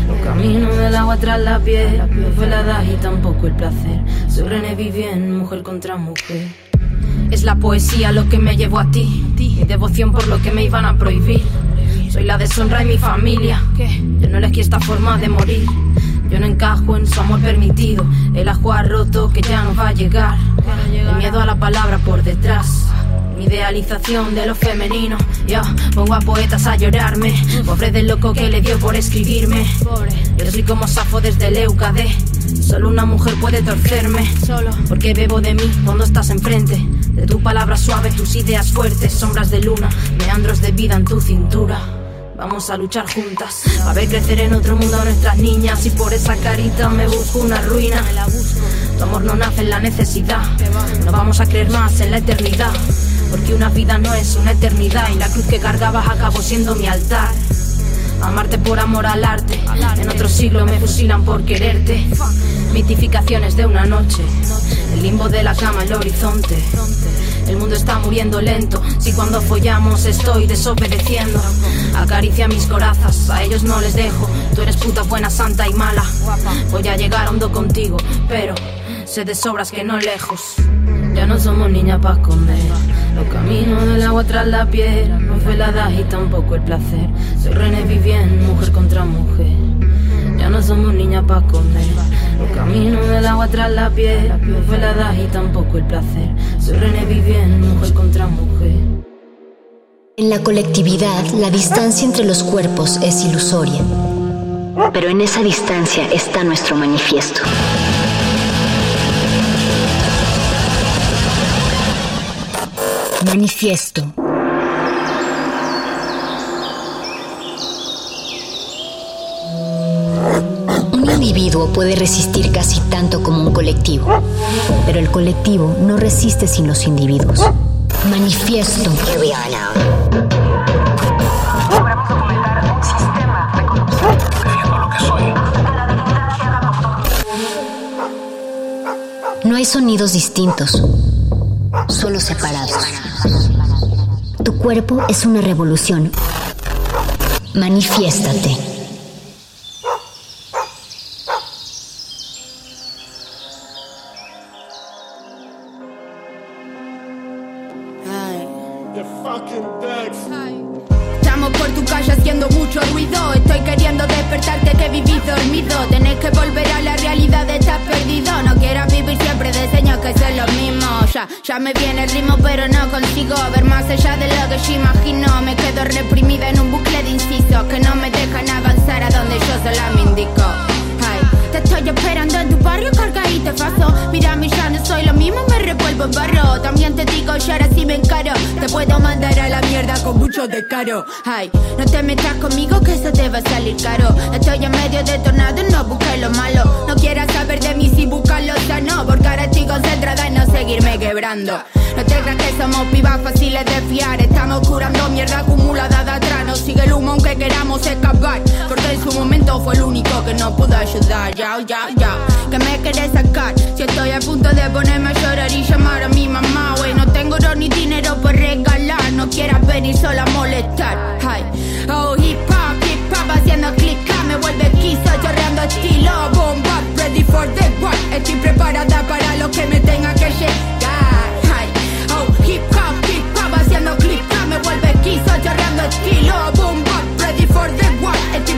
Los caminos del agua tras la piel. No fue la edad y tampoco el placer. Soy René Vivien, mujer contra mujer. Es la poesía lo que me llevó a ti. Mi devoción por lo que me iban a prohibir. Soy la deshonra de mi familia. Yo no elegí esta forma de morir. Yo no encajo en su amor permitido. El ajo roto que ya no va a llegar. El miedo a la palabra por detrás. Mi idealización de lo femenino. Yo pongo a poetas a llorarme. Pobre del loco que le dio por escribirme. Yo soy como Safo desde el Eucade. Solo una mujer puede torcerme. Solo porque bebo de mí cuando estás enfrente. De tu palabra suave, tus ideas fuertes. Sombras de luna, meandros de vida en tu cintura. Vamos a luchar juntas, a ver crecer en otro mundo a nuestras niñas. Y por esa carita me busco una ruina. Tu amor no nace en la necesidad. No vamos a creer más en la eternidad. Porque una vida no es una eternidad. Y la cruz que cargabas acabó siendo mi altar. Amarte por amor al arte. En otro siglo me fusilan por quererte. Mitificaciones de una noche. El limbo de la cama, el horizonte. El mundo está muriendo lento. Si cuando follamos estoy desobedeciendo. Acaricia mis corazas, a ellos no les dejo. Tú eres puta buena, santa y mala. Voy a llegar hondo contigo, pero de sobras que no lejos. Ya no somos niñas pa' comer. Los caminos del agua tras la piel. No fue la edad y tampoco el placer. Soy René Vivien, mujer contra mujer. Ya no somos niñas pa' comer. Los caminos del agua tras la piel. No fue la edad y tampoco el placer. Soy René Vivien, mujer contra mujer. En la colectividad, la distancia entre los cuerpos es ilusoria. Pero en esa distancia está nuestro manifiesto. Manifiesto. Un individuo puede resistir casi tanto como un colectivo, pero el colectivo no resiste sin los individuos. Manifiesto. No hay sonidos distintos, solo separados. Tu cuerpo es una revolución. Manifiéstate. Ay, no te metas conmigo que eso te va a salir caro. Estoy en medio de tornado, no busques lo malo. No quieras saber de mí si buscas lo sano. Porque ahora estoy concentrada en no seguirme quebrando. No te creas que somos pibas fáciles de fiar. Estamos curando mierda acumulada de atrás. No sigue el humo aunque queramos escapar. Porque en su momento fue el único que nos pudo ayudar. Ya, ya, ya. Que me querés sacar. Si estoy a punto de ponerme a llorar y llamar a mi mamá, wey. No tengo oro ni dinero por regalar. No quieras venir sola a molestar. Ay, oh, hip hop, hip hop haciendo click. Me vuelve quiso, chorreando estilo. Bomba, ready for the war. Estoy preparada para lo que me tenga que llegar. Ay, oh, hip hop, hip hop haciendo click. Me vuelve quiso, chorreando estilo. Bomba, ready for the war. Estoy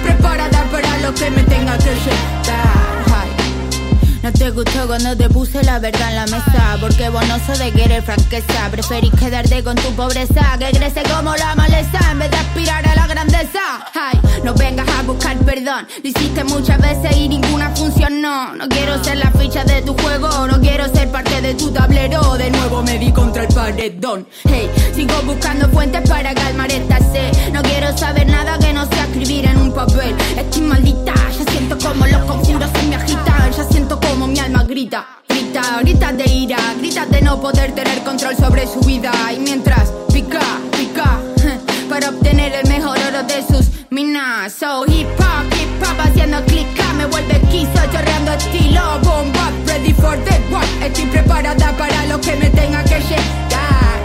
gustó cuando te puse la verdad en la mesa. Porque vos no sos de querer franqueza Preferís quedarte con tu pobreza Que crece como la maleza En vez de aspirar a la grandeza. Ay, no vengas a buscar perdón. Lo hiciste muchas veces y ninguna funcionó. No quiero ser la ficha de tu juego No quiero ser parte de tu tablero. De nuevo me di contra el paredón. Hey, sigo buscando fuentes para calmar esta sed. No quiero saber nada que no sea escribir en un papel. Estoy maldita, ya siento como los conjuros se me agitan Ya siento como mi alma grita Grita, grita de ira, grita de no poder tener control sobre su vida. Y mientras pica, pica Para obtener el mejor oro de sus minas. So hip hop, hip hop haciendo clic Me vuelve quiso, chorreando estilo Boom bap, ready for the war Estoy preparada para lo que me tenga que llegar.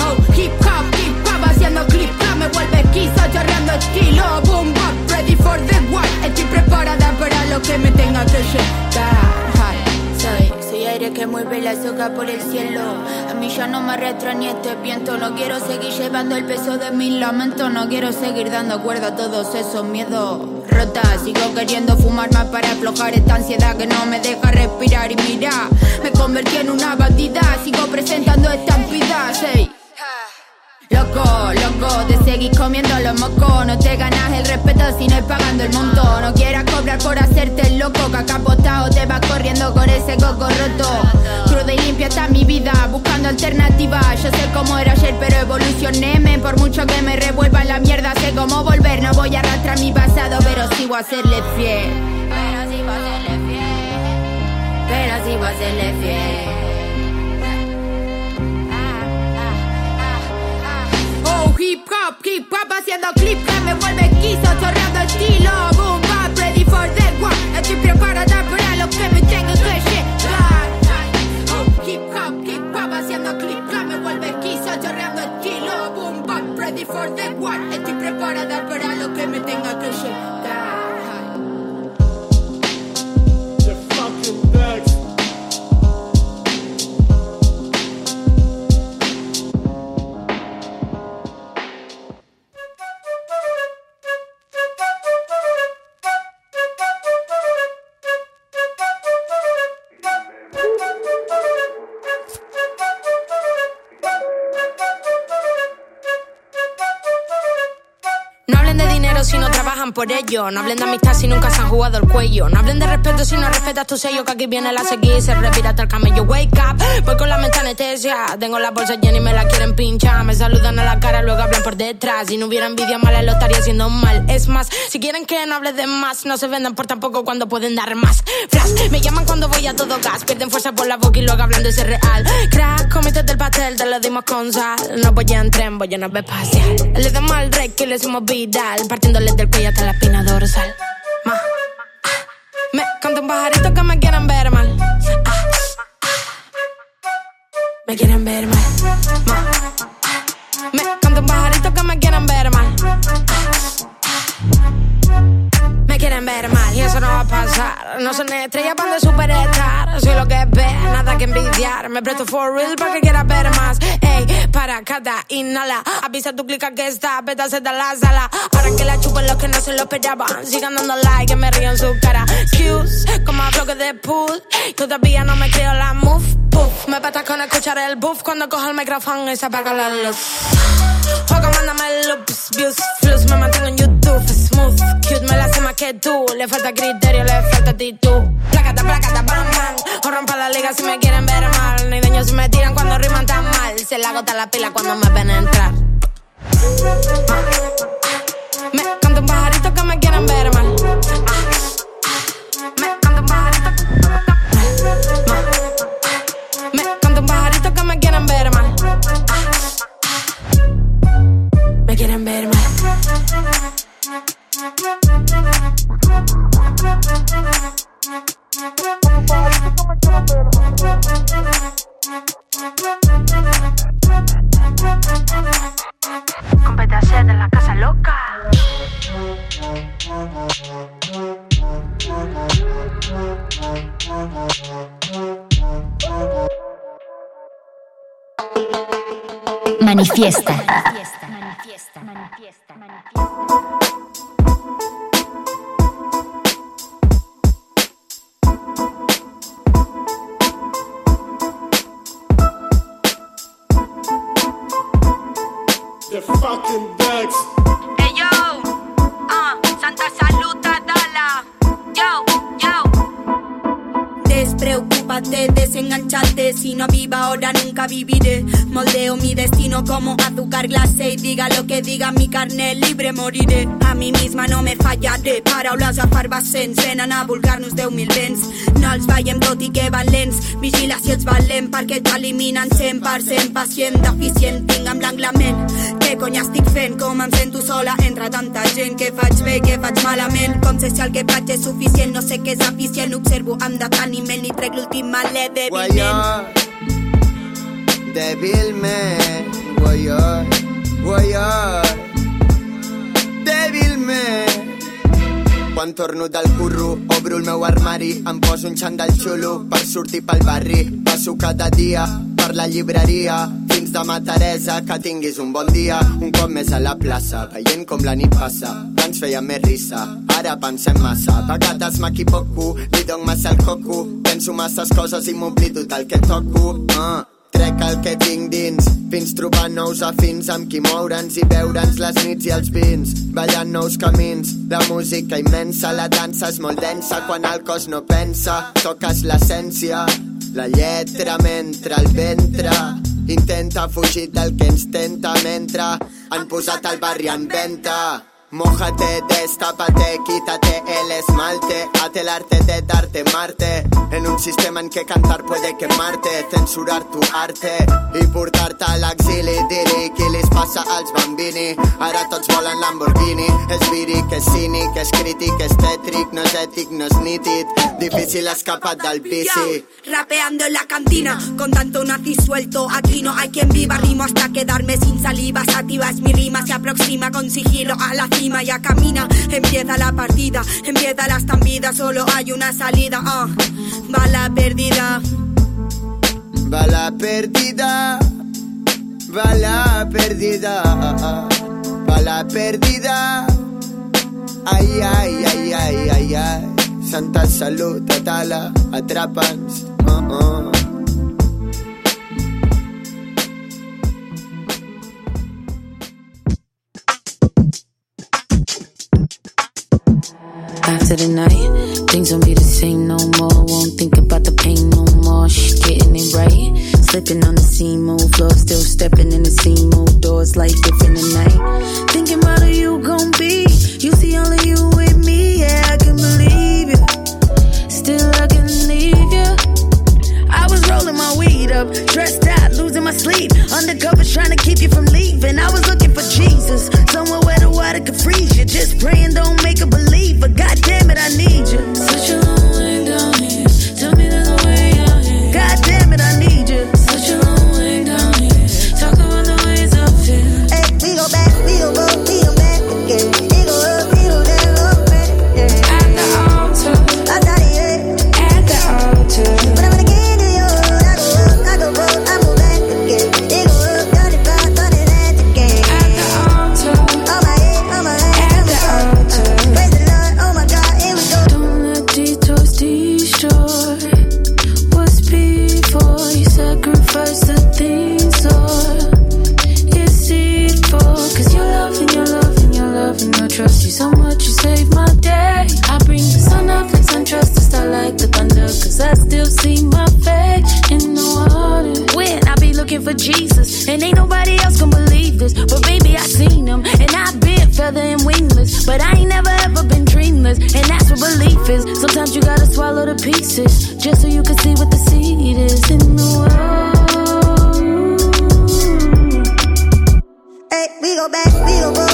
Oh, hip hop, hip hop haciendo clic Me vuelve quiso, chorreando estilo Boom para dar para lo que me tenga que llegar. Soy, soy aire que mueve la soga por el cielo. A mí ya no me arrastra ni este viento. No quiero seguir llevando el peso de mis lamentos. No quiero seguir dando cuerda a todos esos miedos. Rota, sigo queriendo fumar más para aflojar esta ansiedad que no me deja respirar. Y mira, me convertí en una bandida. Sigo presentando estampidas. Hey. Loco, loco, te seguís comiendo los mocos. No te ganas el respeto si no es pagando el montón. No quieras cobrar por hacerte el loco. Que acapotado te vas corriendo con ese coco roto. Cruda y limpia está mi vida, buscando alternativas. Yo sé cómo era ayer, pero evolucioné. Men, por mucho que me revuelva la mierda, sé cómo volver. No voy a arrastrar mi pasado, pero sigo a serle fiel. Pero sigo a serle fiel. Pero sigo a serle fiel. Hip hop, hip hop haciendo clip que me vuelve quiso, chorreando estilo. Boom, bap, ready for the one. Estoy preparada para lo que me tengo que llegar. Oh, hip hop, hip hop haciendo clip que me vuelve quiso, chorreando estilo. Boom, bap, ready for the one. Estoy preparada para lo que me tenga que llegar. Por ello. No hablen de amistad si nunca se han jugado el cuello. No hablen de respeto si no respetas tu sello. Que aquí viene la seguir, se respira hasta el camello. Wake up, voy con la mente anestesia. Tengo la bolsa llena y me la quieren pinchar. Me saludan a la cara, luego hablan por detrás. Si no hubiera envidia mala, lo estaría haciendo mal. Es más, si quieren que no hable de más, no se vendan por tampoco cuando pueden dar más. Flash, me llaman cuando voy a todo gas. Pierden fuerza por la boca y luego hablan de ser real. Crack, comiste del pastel, te lo dimos con sal. No voy en tren, voy en nave espacial. Le damos al rey que le hicimos viral. Partiéndole del cuello hasta la espina dorsal. Ma, ah, me canta un pajarito que me quieren ver mal. Ah, ah, me quieren ver mal. Ma, ah, me canta un pajarito que me quieren ver mal. Quieren ver mal y eso no va a pasar. No son estrellas para de superestar. Soy lo que ve, nada que envidiar. Me presto for real para que quieras ver más. Ey, para cada inhala. Avisa tu clica que está, pétase de la sala. Ahora que la chupen los que no se lo esperaban. Sigan dando like, que me río en su cara. Excuse, como bloque de pool. Todavía no me creo la move. Me patas con escuchar el buff. Cuando cojo el micrófono y se apaga la luz. Juega, mándame loops, views, flus, me mantengo en YouTube, smooth, cute, me la hace más que tú, le falta criterio, le falta actitud. Placata, placata, bam, bam, o rompa la liga si me quieren ver mal, ni daño si me tiran cuando riman tan mal, se le agota la pila cuando me ven entrar. Me canto un pajarito que me quieren ver mal. Quieren ver mal. Compete a ser de la casa loca. Manifiesta. The desenganchate. Si no viva ahora, nunca viviré. Moldeo mi destino como azúcar glacé. Y diga lo que diga, mi carne libre moriré. A mí misma no me fallaré. Paraules a farbassents venen a vulgar-nos 10.000 vents. No els veiem tot i que van lents. Vigila si ets valent perquè t'eliminen 100% pacient, deficient. Tinc amb l'anglament. Què cony estic fent? Com em sento sola entre tanta gent? Què faig bé, què faig malament? Com sé si el que faig és suficient? No sé què és eficient. Observo amb deteniment i trec l'últim malet de Guayar, débilmente, guayar, guayar, débilmente. Quan torno del curro, obro el meu armari, em poso un xandall xulo per sortir pel barri. Passo cada dia per la llibreria, fins demà Teresa, que tinguis un bon dia. Un cop més a la plaça, veient com la nit passa, abans feia més risa, ara pensem massa. A vegades m'equivoco, li dono massa el coco, penso masses coses i m'oblido del que toco. Uh. Trec el que tinc dins, fins trobar nous afins amb qui moure'ns i veure'ns les nits i els vins, ballant nous camins. La música immensa, la dansa és molt densa quan el cos no pensa. Toques l'essència, la lletra mentre el ventre intenta fugir del que ens tenta mentre han posat el barri en venta. Mójate, destápate, quítate el esmalte, haz el arte de darte Marte. En un sistema en que cantar puede quemarte, censurar tu arte i portar-te a l'exili. Diri qui li bambini. Ara tots volen Lamborghini. És víric, és cínic, és crític, és tètric, no és ètic, no és nítid. Difícil escapar del vici. Yo, rapeando en la cantina, con tanto nazi suelto, aquí no hay quien viva, rimo hasta quedarme sin saliva, sativa es mi rima, se aproxima con sigilo a la cima, ya camina, empieza la partida, empieza la estampida, solo hay una salida, ah, va la perdida. Va la perdida, va la perdida, va la perdida. Ai, ai, ai, ai, ai, ai. Santa Salut, Atala, atrapa'ns. Oh, oh. After the night, things won't be the same no more. Won't think about the pain no more. Shh, getting it right. Slipping on the seam, old floor, still stepping in the seam, old doors like different tonight. Thinking about who you gon' be. You see only you with me, yeah, I can believe you. Still, I can leave you. I was rolling my weed up, dressed out, losing my sleep. Undercover, trying to keep you from leaving. I was looking for Jesus, somewhere where the water could freeze you. Just praying, don't make a believer. God damn it, I need you. Such a you gotta the pieces just so you can see what the seed is in the world. Hey, we go back, we go go,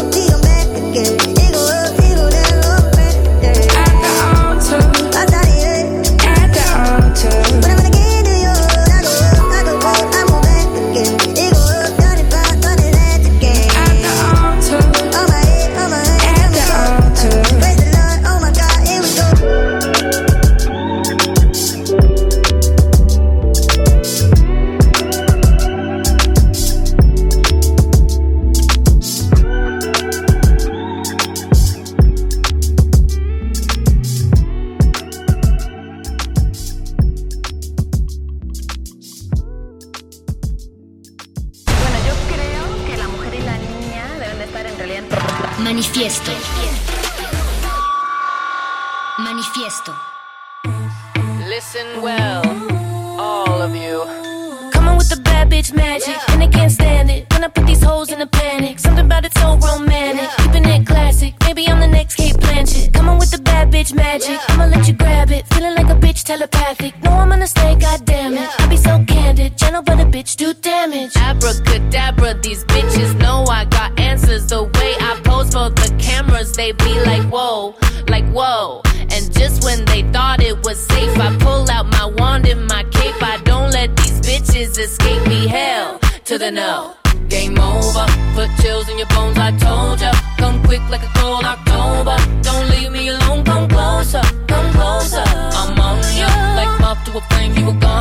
good enough. Game over, put chills in your bones, I told ya. Come quick like a cold October. Don't leave me alone, come closer, come closer. I'm on ya, like up to a flame, you were gone.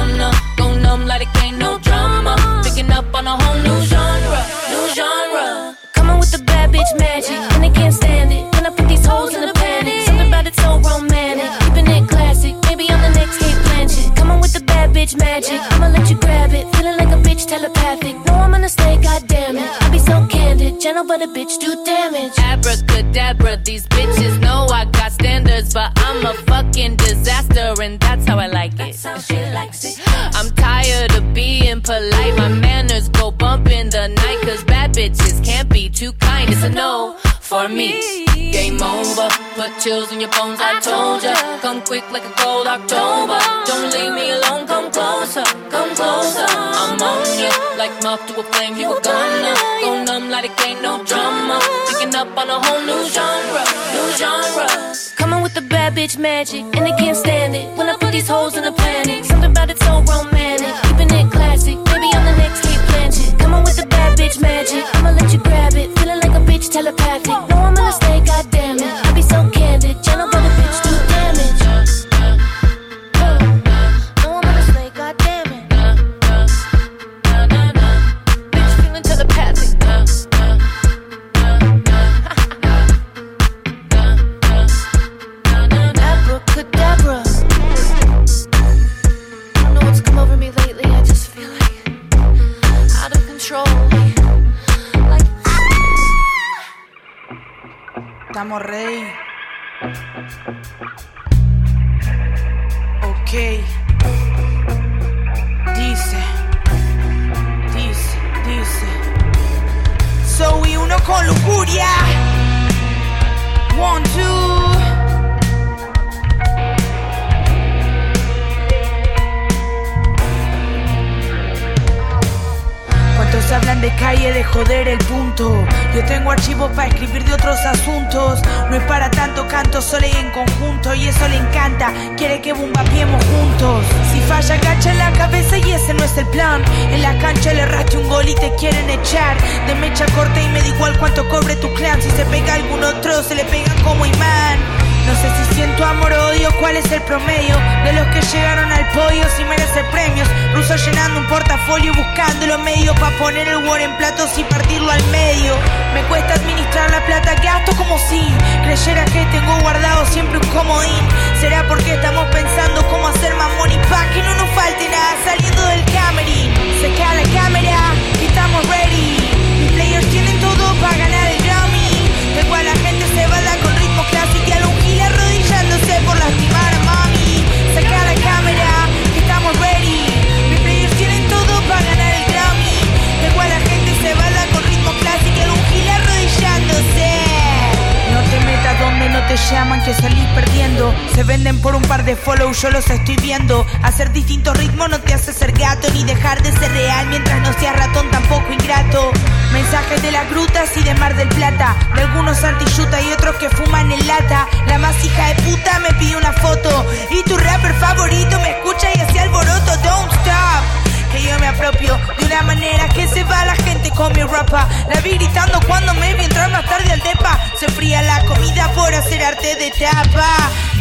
But a bitch do damage. Abracadabra, these bitches know I got standards, but I'm a fucking disaster, and that's how I like it. so she likes it I'm tired of being polite, my manners go bump in the night, cause bad bitches can't be too kind. It's a no for me. Game over, put chills in your bones, I told ya. Come quick like a cold October. Don't leave me alone, closer, come closer. I'm on you, like moth to a flame, you were gonna go numb like it ain't no drama. Picking up on a whole new genre, new genre. Coming with the bad bitch magic, and they can't stand it. When I put these holes in the panic, something about it so romantic. Keeping it classic, maybe I'm the next Kate Blanchett. Coming with the bad bitch magic, I'ma let you grab it. Feeling like a bitch telepathic. No, I'm gonna stay, goddamn it. Estamos ready. Ok. Dice. Dice, dice. Soy uno con lujuria. One, two. ¿Cuántos hablan de calle, de joder el punto? Yo tengo archivos para escribir de otros asuntos. No es para tanto canto, solo y en conjunto. Y eso le encanta, quiere que bombapiemos juntos. Si falla, en la cabeza y ese no es el plan. En la cancha le raste un gol y te quieren echar. De mecha corta y me da igual cuánto cobre tu clan. Si se pega algún otro, se le pegan como imán. No sé si siento amor o odio, cuál es el promedio de los que llegaron al podio si merece premios. Ruso llenando un portafolio buscando los medios para poner el war en platos y partirlo al medio. Me cuesta administrar la plata que gasto como si creyera que tengo guardado siempre un comodín. Será porque estamos pensando cómo hacer más money pa' que no nos falte nada saliendo del camerín. Se queda la cámara llaman que salís perdiendo. Se venden por un par de follow, yo los estoy viendo. Hacer distintos ritmos no te hace ser gato ni dejar de ser real mientras no seas ratón tampoco ingrato. Mensajes de las grutas y de Mar del Plata, de algunos antiyuta y otros que fuman en lata. La más hija de puta me pide una foto y tu rapper favorito me escucha y hace alboroto. Don't stop que yo me apropio de una manera que se va la gente con mi rapa. La vi gritando cuando me vi entrar más tarde al depa. Se fría la comida por hacer arte de tapa.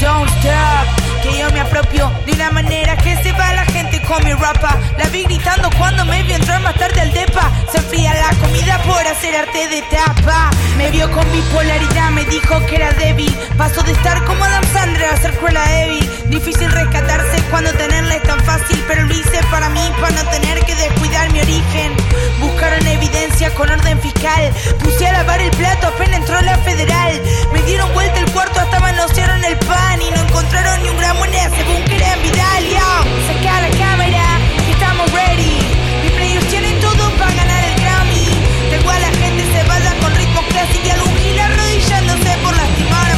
Don't stop, que yo me apropio de una manera que se va la gente con mi rapa. La vi gritando cuando me vi entrar más tarde al depa. Se fría la comida por hacer arte de tapa. Me vio con bipolaridad, me dijo que era débil. Paso de estar como Adam Sandler a ser cruela débil. Difícil rescatarse cuando tenerla es tan fácil, pero lo hice para mí, para no tener que descuidar mi origen. Buscaron evidencia con orden fiscal. Puse a lavar el plato apenas entró la federal. Me dieron vuelta el cuarto hasta manosearon el pan y no encontraron ni un gramo en ese búnker en Vidal. Yo, saca la cámara, estamos ready. Mis players tienen todo para ganar el Grammy. Tengo a la gente cebada con ritmo clásico y algún gil arrodillándose por lastimar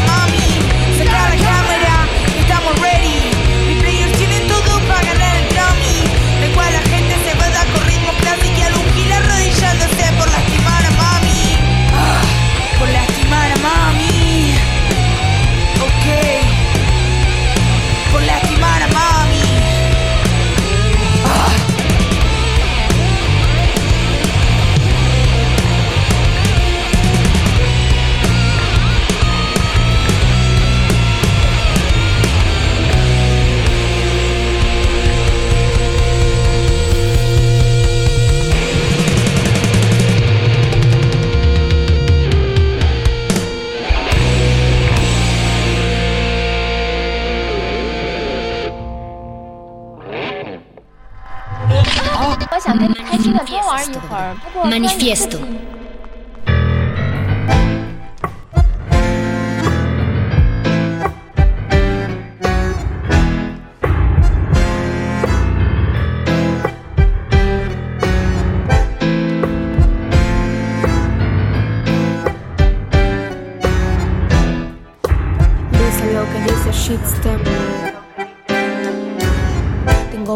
Manifiesto.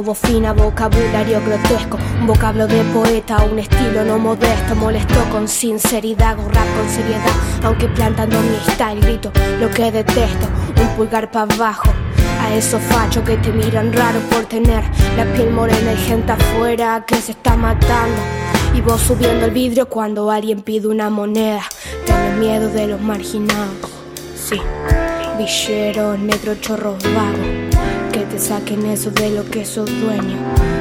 Tengo voz fina, vocabulario grotesco, un vocablo de poeta, un estilo no modesto, molesto con sinceridad, rap con seriedad, aunque plantando mi style grito lo que detesto, un pulgar para abajo. A esos fachos que te miran raro por tener la piel morena y gente afuera que se está matando. Y vos subiendo el vidrio cuando alguien pide una moneda. Tienes miedo de los marginados. Sí, villeros, negros, chorros vagos. Saquen eso de lo que sos dueño.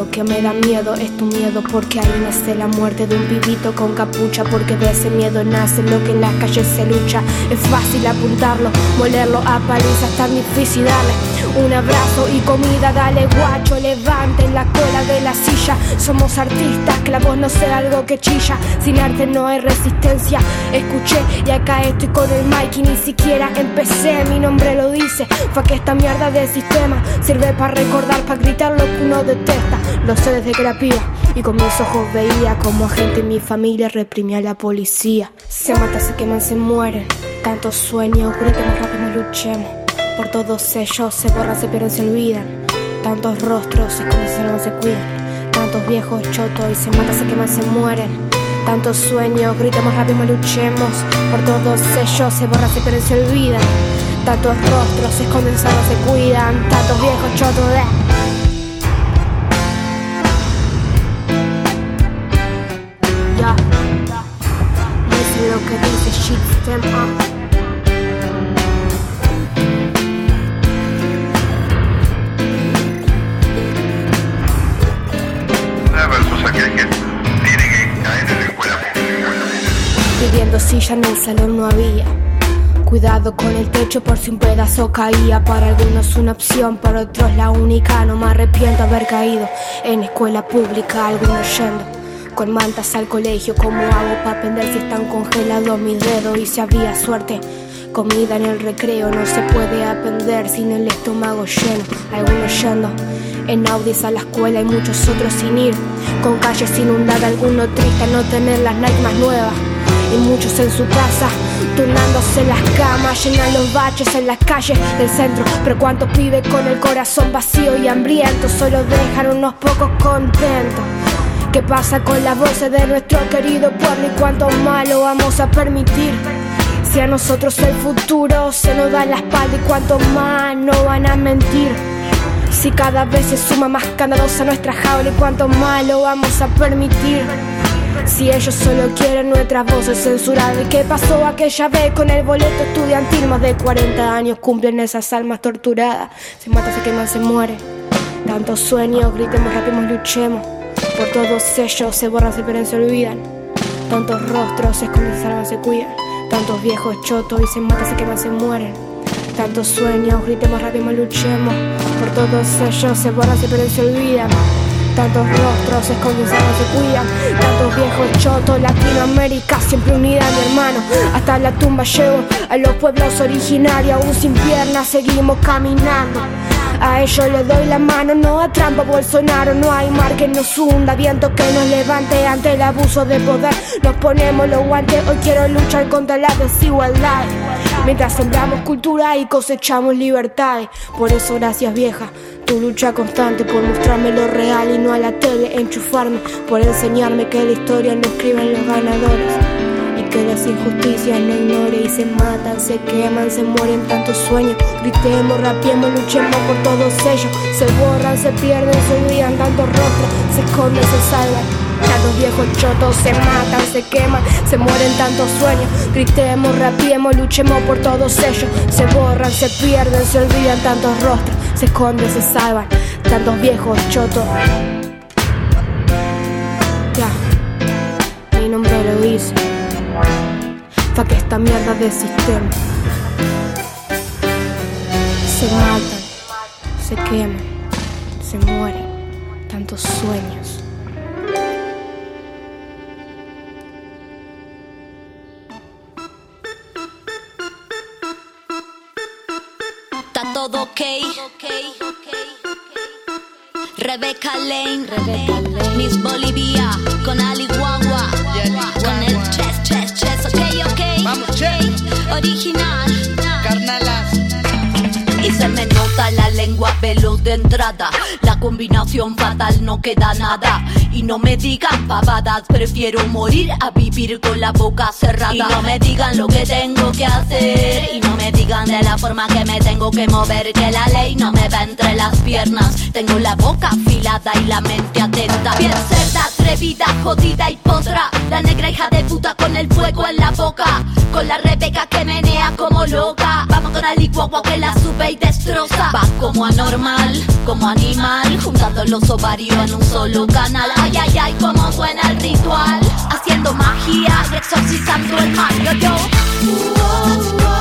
Lo que me da miedo es tu miedo porque ahí nace la muerte de un pibito con capucha porque de ese miedo nace lo que en las calles se lucha. Es fácil apuntarlo, molerlo a palizas, tan difícil darle un abrazo y comida, dale guacho, levanten la cola de la silla. Somos artistas, que la voz no sea algo que chilla. Sin arte no hay resistencia. Escuché y acá estoy con el mic y ni siquiera empecé. Mi nombre lo dice, fue que esta mierda de sistema sirve para recordar, para gritar lo que uno detesta. Lo sé desde que era piba y con mis ojos veía como agente en mi familia reprimía a la policía. Se mata, se queman, se mueren. Tantos sueños, gritemos rápido, luchemos. Por todos ellos se borran, se pierden, se olvidan. Tantos rostros se esconden, no se cuidan. Tantos viejos chotos y se matan, se queman, se mueren. Tantos sueños, gritemos rápido, luchemos. Por todos ellos se borran, se pierden, se olvidan. Tantos rostros se esconden, se cuidan. Tantos viejos chotos de. Dice Shitstem, ah. Pidiendo silla en el salón no había. Cuidado con el techo por si un pedazo caía. Para algunos una opción, para otros la única. No me arrepiento haber caído en escuela pública, algunos yendo. Con mantas al colegio, ¿cómo hago para aprender si están congelados mis dedos? Y si había suerte, comida en el recreo, no se puede aprender sin el estómago lleno. Algunos yendo en Audis a la escuela y muchos otros sin ir. Con calles inundadas, algunos tristes no tener las Nike más nuevas. Y muchos en su casa, turnándose las camas, llenan los baches en las calles del centro. Pero cuántos pibes con el corazón vacío y hambriento solo dejan unos pocos contentos. ¿Qué pasa con las voces de nuestro querido pueblo y cuánto más lo vamos a permitir? Si a nosotros el futuro se nos da la espalda y cuánto más no van a mentir. Si cada vez se suma más candadosa nuestra jaula y cuánto más lo vamos a permitir. Si ellos solo quieren nuestras voces censuradas ¿Y qué pasó aquella vez con el boleto estudiantil? Más de 40 años cumplen esas almas torturadas Se mata, se queman, se mueren Tantos sueños, gritemos, rapemos, luchemos Por todos ellos se borran, se pierden, se olvidan. Tantos rostros se esconden, se se cuidan. Tantos viejos chotos y se matan, se queman, se mueren. Tantos sueños, gritemos, rapemos, luchemos. Por todos ellos se borran, se pierden, se olvidan Tantos rostros se esconden, se cuidan Tantos viejos chotos, Latinoamérica Siempre unida, mi hermano Hasta la tumba llevo a los pueblos originarios Aún sin piernas seguimos caminando a ellos les doy la mano, no a trampa Bolsonaro, no hay mar que nos hunda, viento que nos levante ante el abuso de poder. Nos ponemos los guantes, hoy quiero luchar contra la desigualdad. Mientras sembramos cultura y cosechamos libertades. Por eso gracias vieja, tu lucha constante por mostrarme lo real y no a la tele enchufarme, por enseñarme que la historia no escriben los ganadores. Y que las injusticias no ignore y se matan, se queman, se mueren tantos sueños. Gritemos, rapiemos, luchemos por todos ellos. Se borran, se pierden, se olvidan tantos rostros, se esconden, se salvan. Tantos viejos chotos se matan, se queman, se mueren tantos sueños. Gritemos, rapiemos, luchemos por todos ellos. Se borran, se pierden, se olvidan tantos rostros, se esconden, se salvan. Tantos viejos chotos. Ya, mi nombre lo dice. Pa' que esta mierda de sistema se matan, se queman, se mueren. Tantos sueños. todo ok. Rebeca Lane, Miss Bolivia, con Ali Guagua. Con el chess, chess, chess, ok, ok. Vamos. Original. Carnalas. Y se me nota la lengua veloz de entrada. La combinación fatal no queda nada. Y no me digan pavadas, prefiero morir a vivir con la boca cerrada. Y no me digan lo que tengo que hacer. Y no me digan de la forma que me tengo que mover. Que la ley no me va entre las piernas. Tengo la boca afilada y la mente atenta. Bien cerda, atrevida, jodida y potra. La negra hija de puta con el fuego en la boca. Con la Rebeca que menea como loca. Vamos con Ali Guagua que la sube y destroza. Va como anormal, como animal. Juntando los ovarios en un solo canal. Ay, ay, ay, como suena el ritual. Haciendo magia exorcizando el mal. Yo, yo.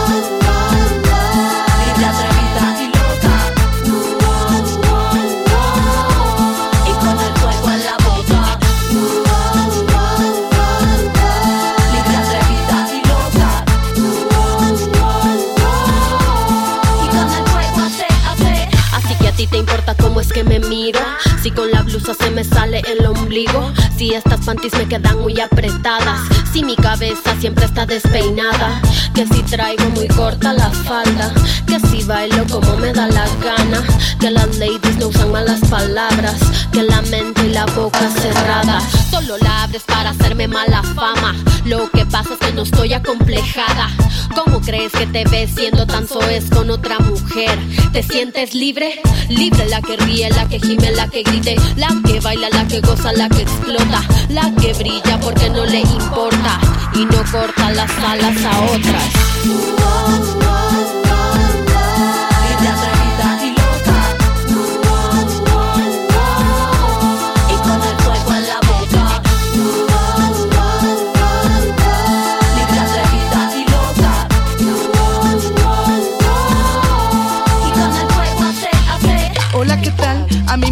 Cómo es que me miro. Si con la blusa se me sale el ombligo. Si estas panties me quedan muy apretadas. Si mi cabeza siempre está despeinada. Que si traigo muy corta la falda. Que si bailo como me da la gana. Que las ladies no usan malas palabras. Que la mente y la boca cerrada. Solo la abres para hacerme mala fama. Lo que pasa es que no estoy acomplejada. ¿Cómo crees que te ves siendo tan soez con otra mujer? ¿Te sientes libre? Libre la que ríe, la que gime, la que grite, la que baila, la que goza, la que explota, la que brilla porque no le importa y no corta las alas a otras.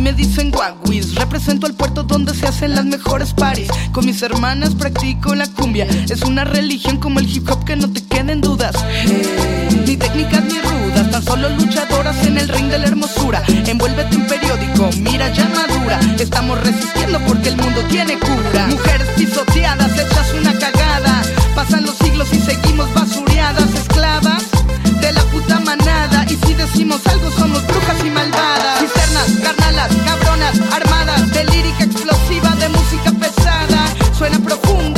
Me dicen Guaguis. Represento el puerto donde se hacen las mejores paris. Con mis hermanas practico la cumbia. Es una religión como el hip hop que no te queden dudas. Ni técnicas ni rudas, tan solo luchadoras en el ring de la hermosura. Envuélvete en periódico, mira ya madura. Estamos resistiendo porque el mundo tiene cura. Mujeres pisoteadas, hechas una cagada. Pasan los siglos y seguimos basureadas, esclavas de la puta manada. Y si decimos algo, somos brujas y malvadas. Carnalas, cabronas, armadas de lírica explosiva, de música pesada. Suena profundo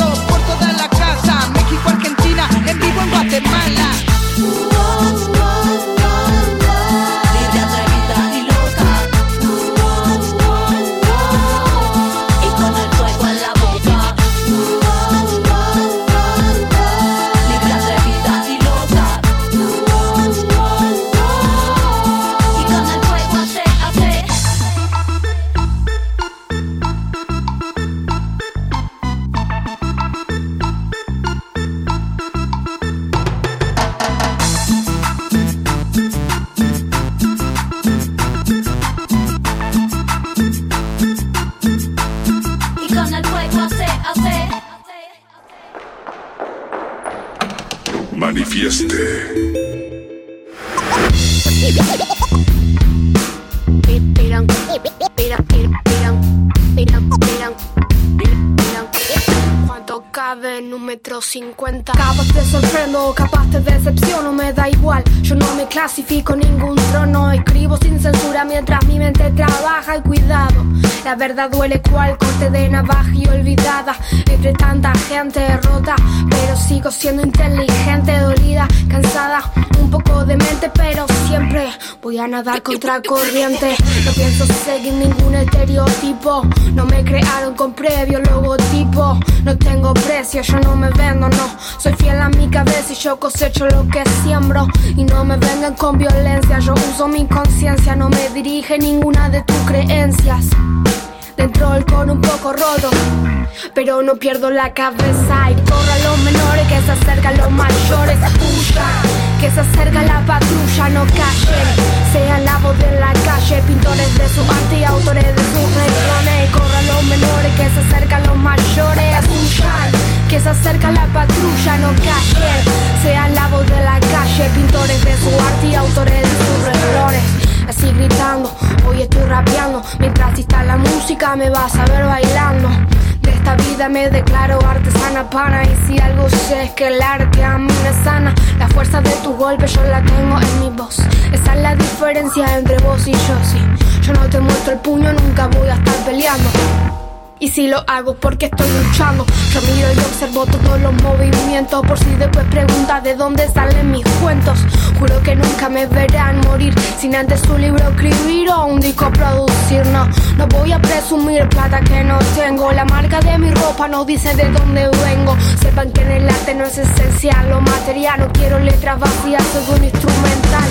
metro cincuenta? Capaz te sorprendo, capaz te decepciono, me da igual. Yo no me clasifico ningún trono. Escribo sin censura mientras mi mente trabaja y cuidado. La verdad duele cual corte de navaja y olvidada. Entre tanta gente rota, pero sigo siendo inteligente, dolida, cansada, un poco de mente, pero siempre voy a nadar contra corriente. No pienso seguir ningún estereotipo. No me crearon con previo logotipo. No tengo precio, yo no me no. Soy fiel a mi cabeza y yo cosecho lo que siembro. Y no me vengan con violencia, yo uso mi conciencia. No me dirige ninguna de tus creencias. Dentro del con un poco roto, pero no pierdo la cabeza. Y corro a los menores que se acercan los mayores. Puya, que se acerca la patrulla, no callen. Sean la voz de la calle, pintores de su arte y autores de sus corro a los menores que se acercan los mayores. Puya, que se acerca la patrulla, no callen. Sean la voz de la calle, pintores de su arte y autores de sus renglones. Es nací gritando, hoy estoy rapeando. Mientras está la música me vas a ver bailando. De esta vida me declaro artesana pana y si algo sé es que el arte a mí me sana. La fuerza de tus golpes yo la tengo en mi voz. Esa es la diferencia entre vos y yo, sí. Yo no te muestro el puño, nunca voy a estar peleando. Y si lo hago porque estoy luchando, yo miro y observo todos los movimientos por si después preguntas de dónde salen mis cuentos. Juro que nunca me verán morir sin antes un libro escribir o un disco producir. No, no voy a presumir plata que no tengo. La marca de mi ropa no dice de dónde vengo. Sepan que en el arte no es esencial lo material. No quiero letras vacías, soy un instrumental.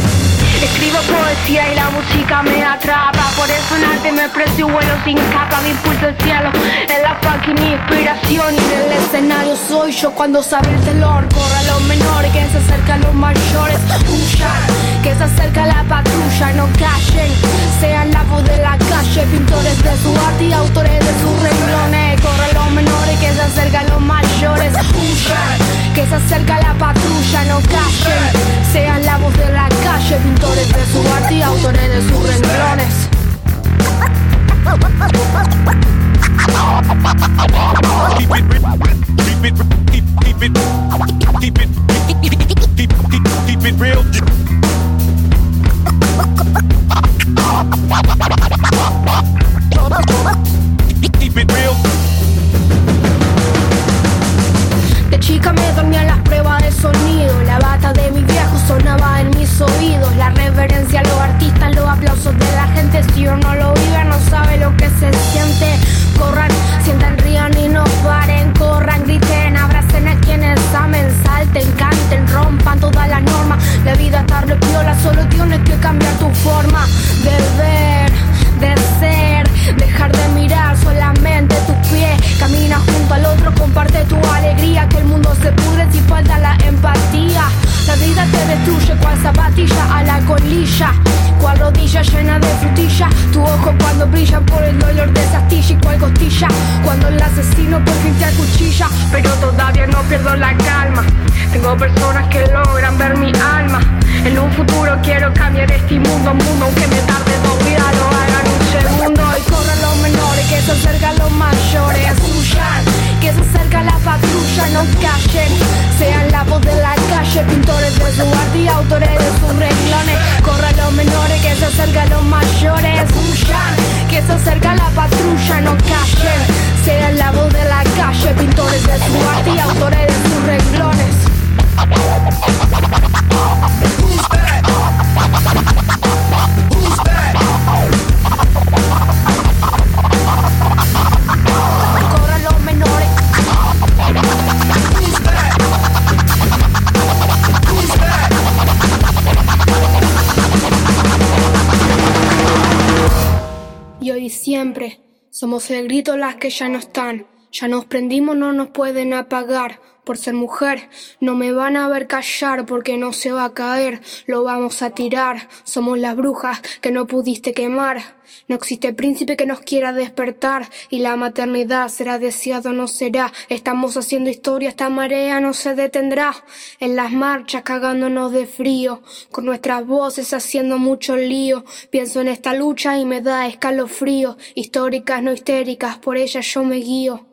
Escribo poesía y la música me atrapa. Por eso en arte me expreso y vuelo sin capa. Me impulso el cielo, en la fucking inspiración. Y en el escenario soy yo cuando sabe el telón Corra los menores, que se acercan los mayores. Huyan, que se acerca la patrulla No callen, sean la voz de la calle Pintores de su arte y autores de sus renglones Corran los menores, que se acercan los mayores que se acerca la patrulla No callen, sean la voz de la calle Pintores de su arte y autores de sus renglones. Keep it real. De chica me dormía las pruebas de sonido. La bata de mi viejo sonaba en mis oídos. La reverencia a los artistas, los aplausos de la gente. Si uno no lo vive, no sabe lo que se siente. Corran, sientan, rían y no paren. Rompan todas las normas. La vida está repiola, solo tienes que cambiar tu forma de ver, de ser. Dejar de mirar solamente tus pies. Camina junto al otro, comparte tu alegría. Que el mundo se pudre si falta la empatía. La vida te destruye cual zapatilla a la colilla. Cual rodilla llena de frutilla. Tu ojo cuando brilla por el dolor de esa astilla. Y cual costilla cuando el asesino por fin te acuchilla. Pero todavía no pierdo la calma. Tengo personas que logran ver mi alma. En un futuro quiero cambiar este mundo, mundo, aunque me tarde dos vidas, lo hagan que se acercan los mayores. Huyan, que se acerca la patrulla, no callen. Sean la voz de la calle, pintores de su arte y autores de sus renglones. Corran los menores, que se acercan los mayores. Huyan, que se acerca la patrulla, no callen. Sean la voz de la calle, pintores de su arte y autores de sus renglones. Corran siempre somos el grito las que ya no están. Ya nos prendimos, no nos pueden apagar. Por ser mujer, no me van a ver callar porque no se va a caer. Lo vamos a tirar. Somos las brujas que no pudiste quemar. No existe príncipe que nos quiera despertar. Y la maternidad será deseado, no será. Estamos haciendo historia, esta marea no se detendrá. En las marchas cagándonos de frío. Con nuestras voces haciendo mucho lío. Pienso en esta lucha y me da escalofrío. Históricas, no histéricas, por ellas yo me guío.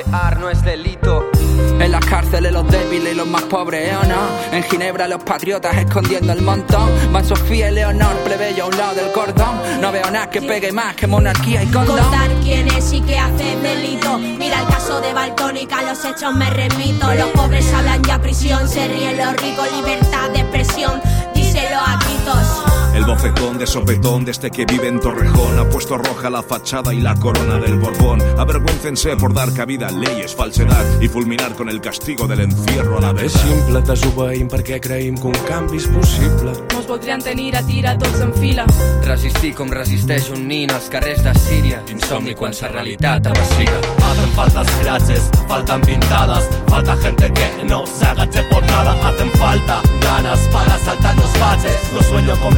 Rapear no es delito. En las cárceles los débiles y los más pobres, ¿eh o no? En Ginebra los patriotas escondiendo el montón. Van Sofía y Leonor, plebeyo a un lado del cordón. No veo nada que pegue más que monarquía y condón. Contar quién es y qué hace delito. Mira el caso de Balcónica, los hechos me remito. Los pobres hablan ya prisión, se ríen los ricos, libertad de expresión. Díselo a gritos. El voz mocetón de sopetón desde que vive en Torrejón. Ha puesto roja la fachada y la corona del Borbón. Avergüéncense por dar cabida a leyes, falsedad y fulminar con el castigo del encierro a la És vez. simple, desobeïm perquè creïm que un canvi és possible. Mos voldrien tenir a tira tots en fila. Resistir com resisteix un nin als carrers de Síria. Insomni quan sa realitat vacila. Hacen falta frases, faltan pintadas, falta gente que no se agache por nada. Hacen falta ganas para saltar los baches. No sueño con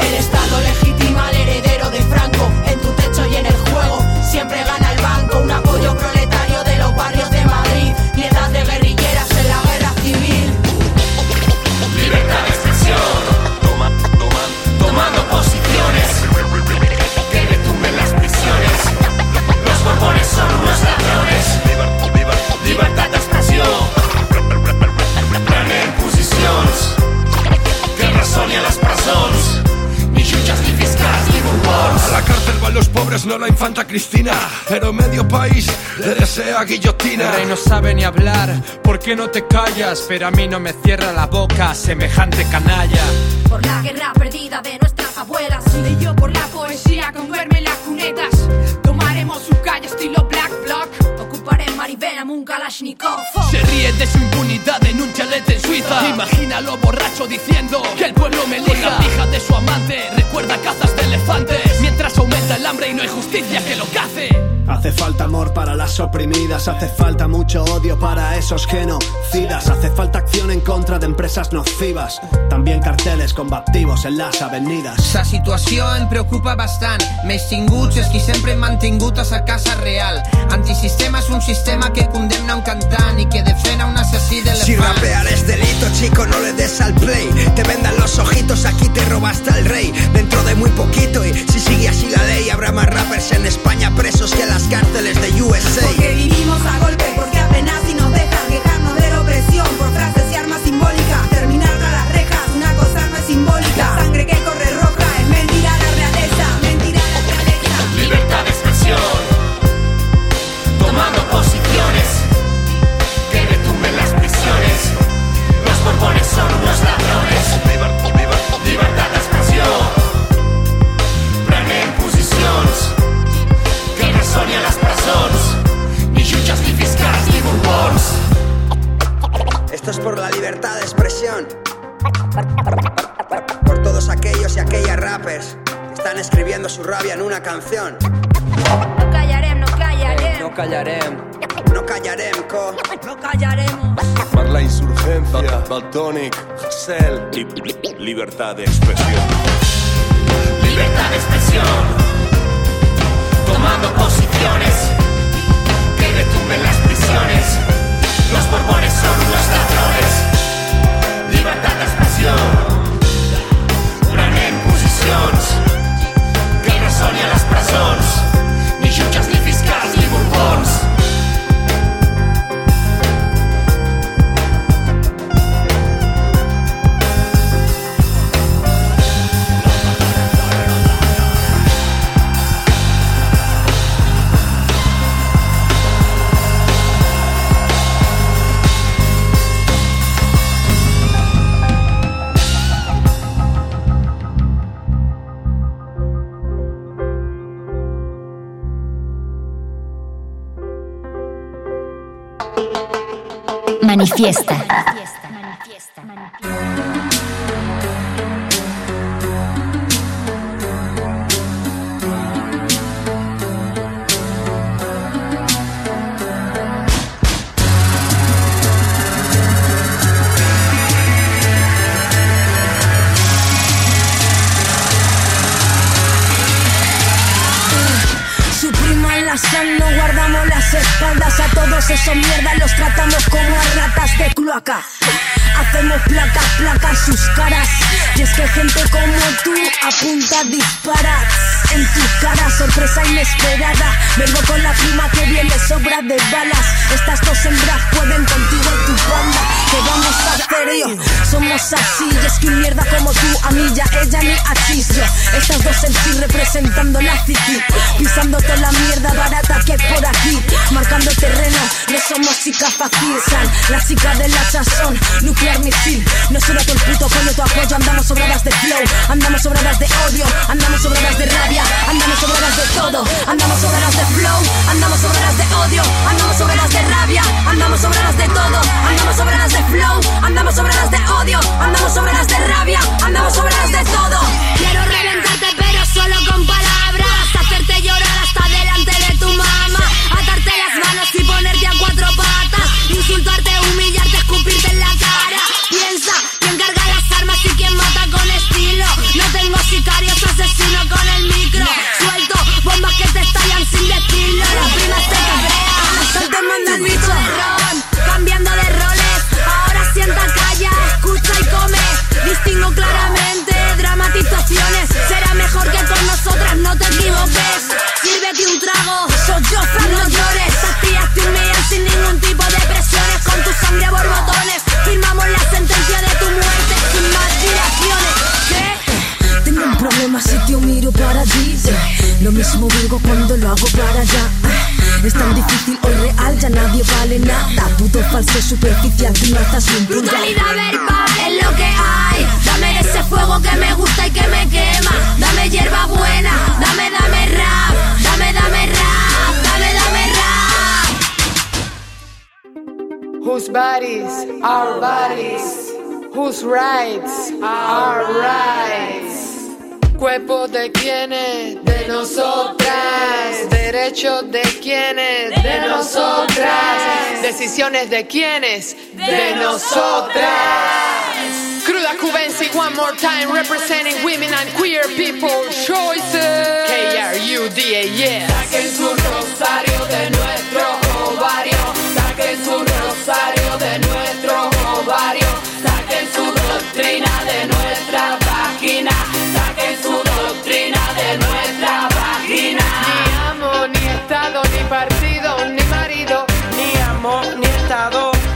El Estado legitima al heredero de Franco en tu techo y en el juego. Siempre gana el banco, un apoyo proletario de los barrios de Madrid. Resoni a les presons. Ni jutges, ni fiscals, ni borbons. A la cárcel van los pobres, no la infanta Cristina. Pero medio país le desea guillotina. El rey no sabe ni hablar, ¿por qué no te callas? Pero a mí no me cierra la boca, semejante canalla. Por la guerra perdida de nuestras abuelas. Y yo por la poesía con verme en las cunetas. Tomaremos su calle estilo Black Block. Ocuparé Maribela un Kalashnikov. Se ríe de su impunidad en un chalet en Suiza. Imagínalo borracho diciendo que el su amante, recuerda cazas de elefantes. Mientras aumenta el hambre y no hay justicia que lo cace. Hace falta amor para las oprimidas, hace falta mucho odio para esos genocidas, hace falta acción en contra de empresas nocivas, también carteles combativos en las avenidas. Sa situació em preocupa bastant. Més tinguts és qui sempre hem mantingut a sa casa real. Antisistema és un sistema que condemna un cantant i que defena un assassí Si d'elefant. rapear es delito, chico, no le des al play. Te vendan los ojitos, aquí te robaste al rey. Dentro de muy poquito, y si sigue así la ley, habrá más rappers en España presos que las cárceles de USA. Porque vivimos a golpe, porque apenas si nos dejan quejarnos de la opresión por frases y armas simbólicas. Terminar tras las rejas, una cosa no es simbólica. La sangre que corre roja es mentira la realeza, mentira la realeza. Libertad de expresión. Tomando posiciones. Que retumben las prisiones. Los borbones son unos ladrones. Esto es por la libertad de expresión. Por todos aquellos y aquellas rappers que están escribiendo su rabia en una canción. No callarem, no callarem. No callarem. No callarem, co. No callaremos. Per la insurgència, Baltònic, Hassel. Libertad de expresión. Libertad de expresión. Tomando posiciones. Que retumben las prisiones. Los borbones son unos ladrones. Libertad de expresión. Prenen posicions. Que resoni a les presons. Ni jutges, ni fiscals, ni borbons. Manifiesta. No guardamos las espaldas a todos esos mierdas, los tratamos como a ratas de cloaca. Hacemos placas, placas sus caras. Y es que gente como tú apunta disparas. En tu cara, sorpresa inesperada. Vengo con la prima que viene sobra de balas. Estas dos hembras pueden contigo en tu banda. Que vamos a hacer yo, somos así. Y es que mierda como tú, a mí ya ella ni a. Estas dos en sí representando la city. Pisándote la mierda barata que hay por aquí. Marcando terreno, no somos chicas fácil. La chica de la sazón, nuclear misil. No solo todo el puto coño tu apoyo. Andamos sobradas de flow, andamos sobradas de odio, andamos sobradas de rabia, andamos sobradas de todo. Andamos sobradas de flow, andamos sobradas de odio, andamos sobradas de rabia, andamos sobradas de todo. Andamos sobradas de flow, andamos sobradas de odio, andamos sobradas de rabia, andamos sobradas de todo. Quiero reventarte pero solo con palabras Lo mismo digo cuando lo hago para allá. Es tan difícil o real, ya nadie vale nada. Puto falso, superficial, tú no estás bien Brutalidad verbal es lo que hay Dame ese fuego que me gusta y que me quema Dame hierba buena, dame, dame rap Dame, dame rap, dame, dame rap Whose bodies are bodies, whose rights are rights. Cuerpo de quienes, de nosotras. Derechos de quienes, de nosotras. Decisiones de quienes, de nosotras. Cruda Cubensi, one more time, representing women and queer people choices.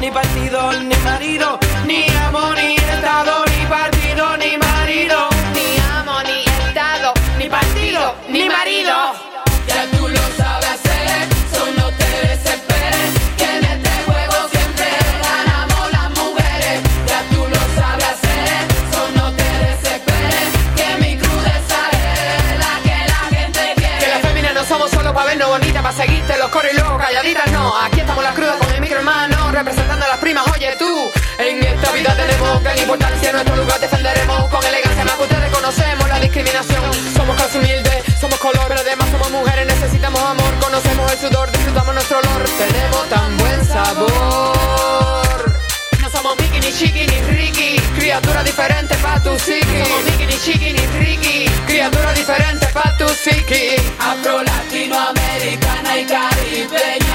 Ni partido, ni marido. Ni amo, ni estado, ni partido, ni marido. Ni amo, ni estado, ni partido, ni marido. Ya tú lo sabes hacer, so no te desesperes. Que en este juego siempre ganamos las mujeres. Ya tú lo sabes hacer, so no te desesperes. Que mi cruz es la que la gente quiere. Que las féminas no somos solo para vernos bonitas, para seguirte los coros y luego calladitas, no. Aquí primas, oye tú. En esta vida tenemos gran importancia, nuestro lugar defenderemos con elegancia, más que ustedes conocemos la discriminación. Somos clase humilde, somos color, pero además somos mujeres, necesitamos amor, conocemos el sudor, disfrutamos nuestro olor, tenemos tan buen sabor. No somos Mickey, ni Chiqui, ni Ricky, criatura diferente pa' tu psiqui. Somos Mickey, ni Chiqui, ni Ricky, criatura diferente pa' tu psiqui. Afro latinoamericana y caribeña,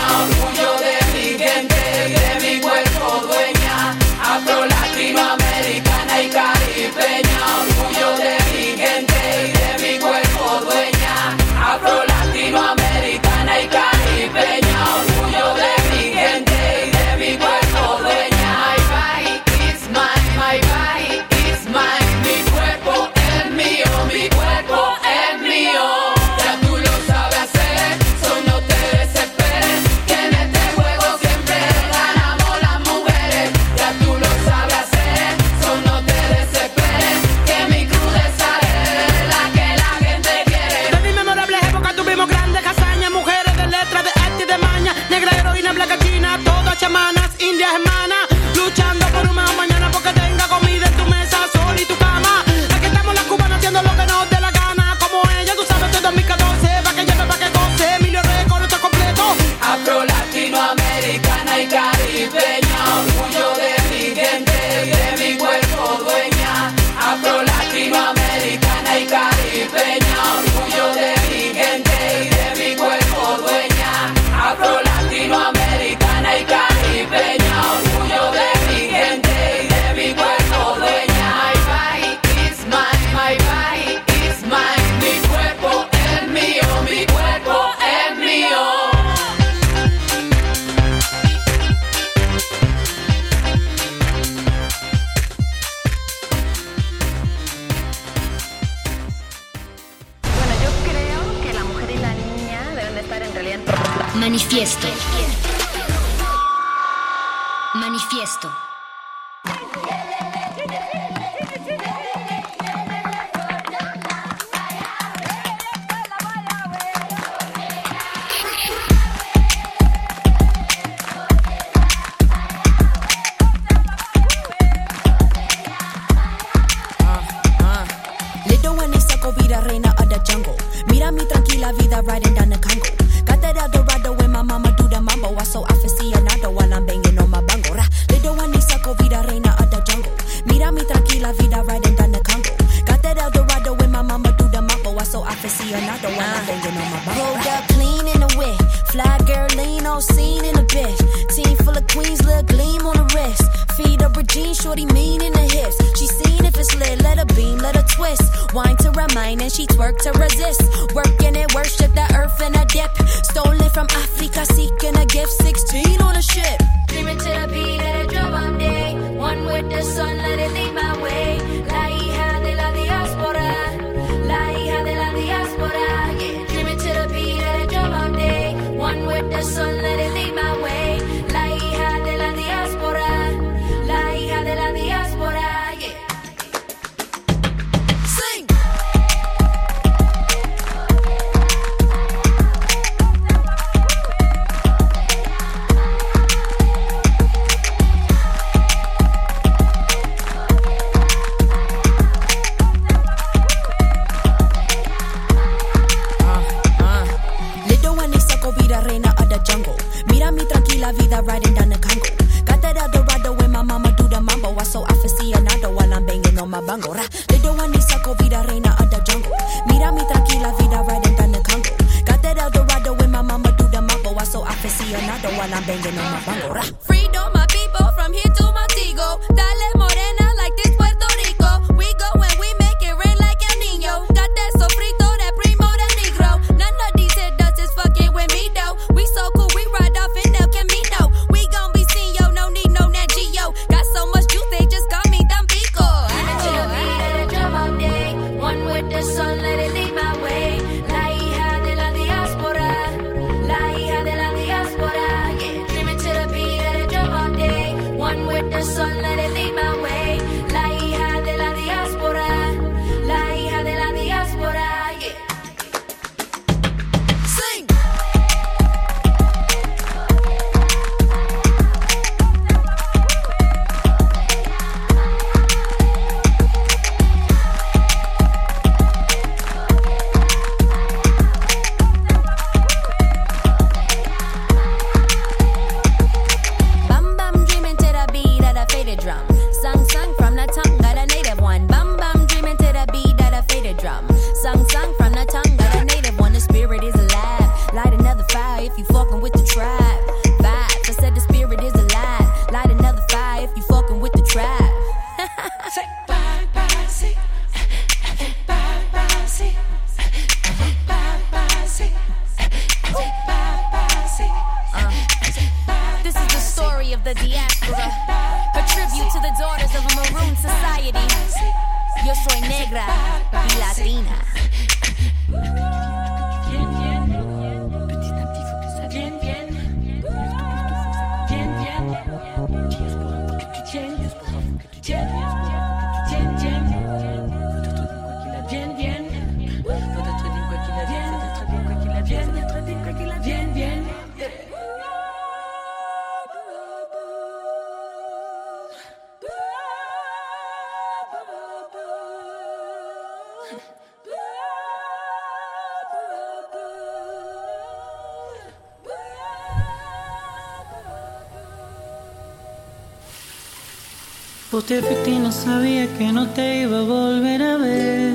te afecté no sabía que no te iba a volver a ver.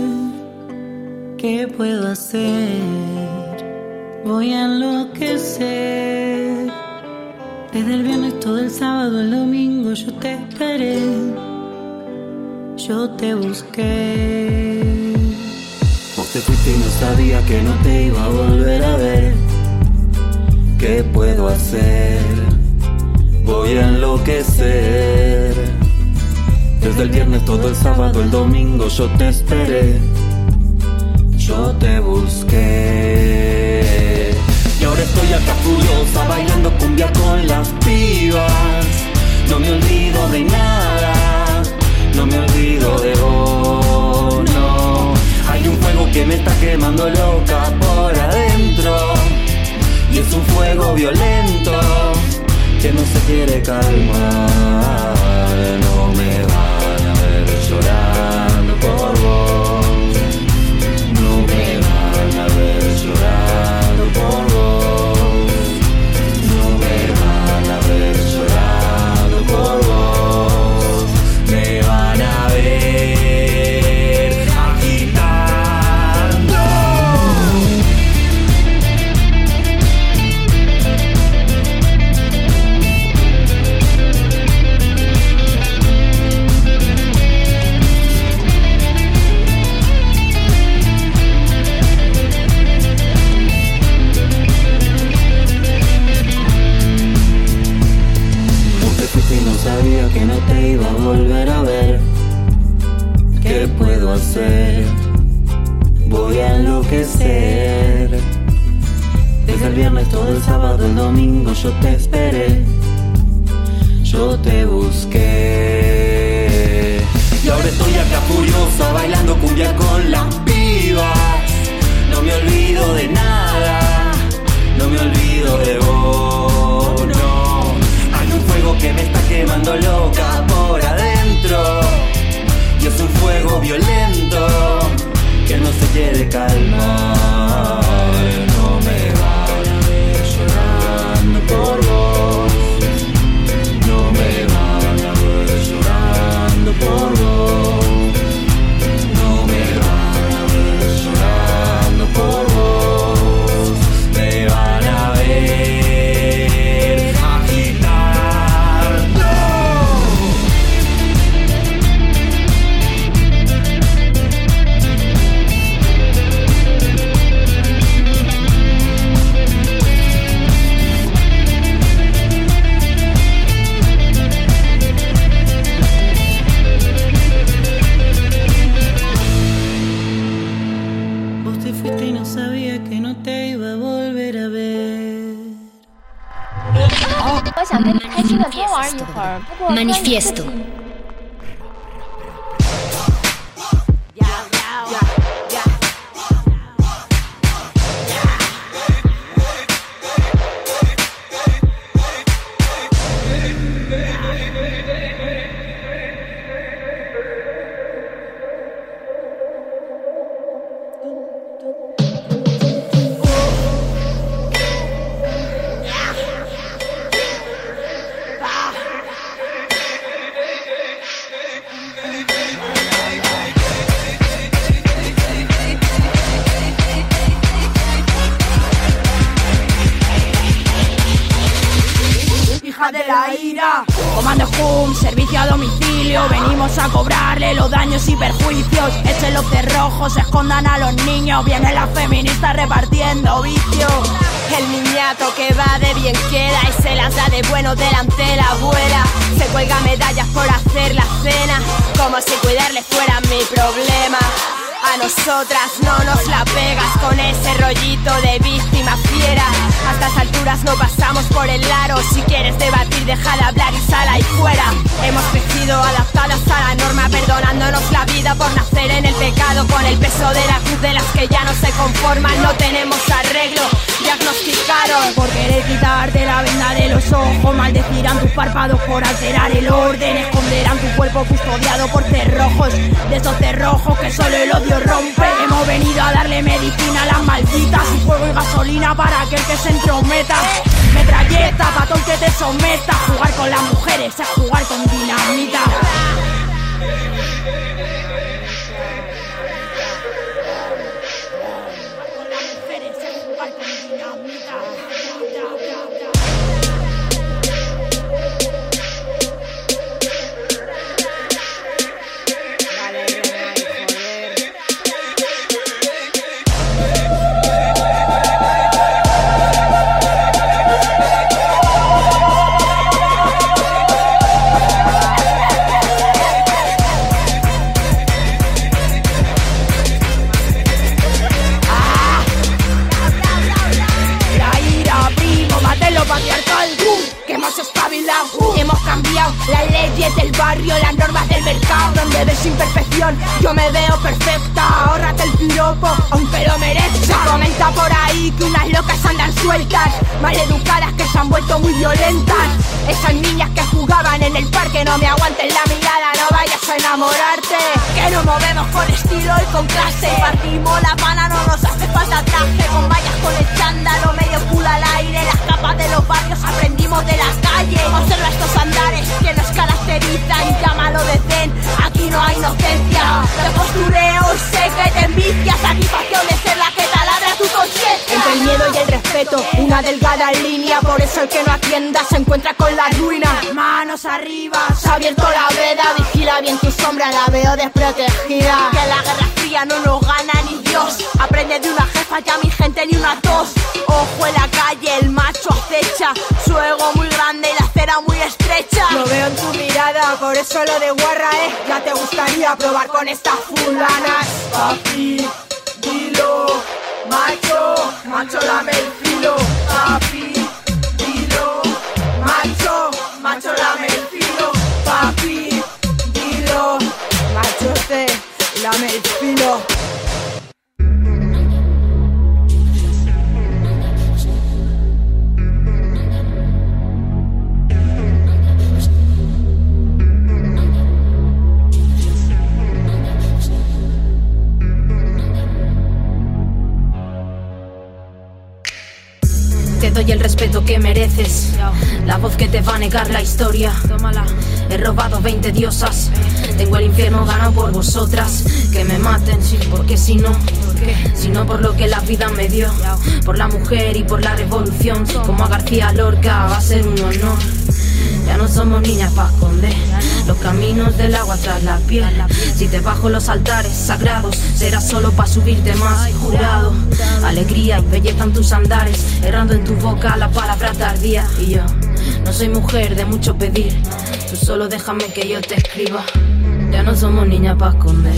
¿Qué puedo hacer? Voy a enloquecer. Desde el viernes todo el sábado, el domingo yo te esperé. Yo te busqué. Vos te fuiste y no sabía que no te iba a volver a ver. ¿Qué puedo hacer? Voy a enloquecer. Desde el viernes todo el sábado, el domingo yo te esperé. Yo te busqué. Y ahora estoy acá furiosa bailando cumbia con las pibas. No me olvido de nada, no me olvido de vos. Hay un fuego que me está quemando loca por adentro. Y es un fuego violento que no se quiere calmar. No me llorar. voy a enloquecer. Desde el viernes todo el sábado, el domingo yo te esperé, yo te busqué. Y ahora estoy acá furiosa bailando cumbia con las pibas. No me olvido de nada, no me olvido de vos, no. Hay un fuego que me está quemando loca por adentro es un fuego violento que no se quiere calmar. Manifiesto. Solo para subirte más. Jurado, alegría y belleza en tus andares, errando en tu boca la palabra tardía. Y yo no soy mujer de mucho pedir, tú solo déjame que yo te escriba. Ya no somos niñas para esconder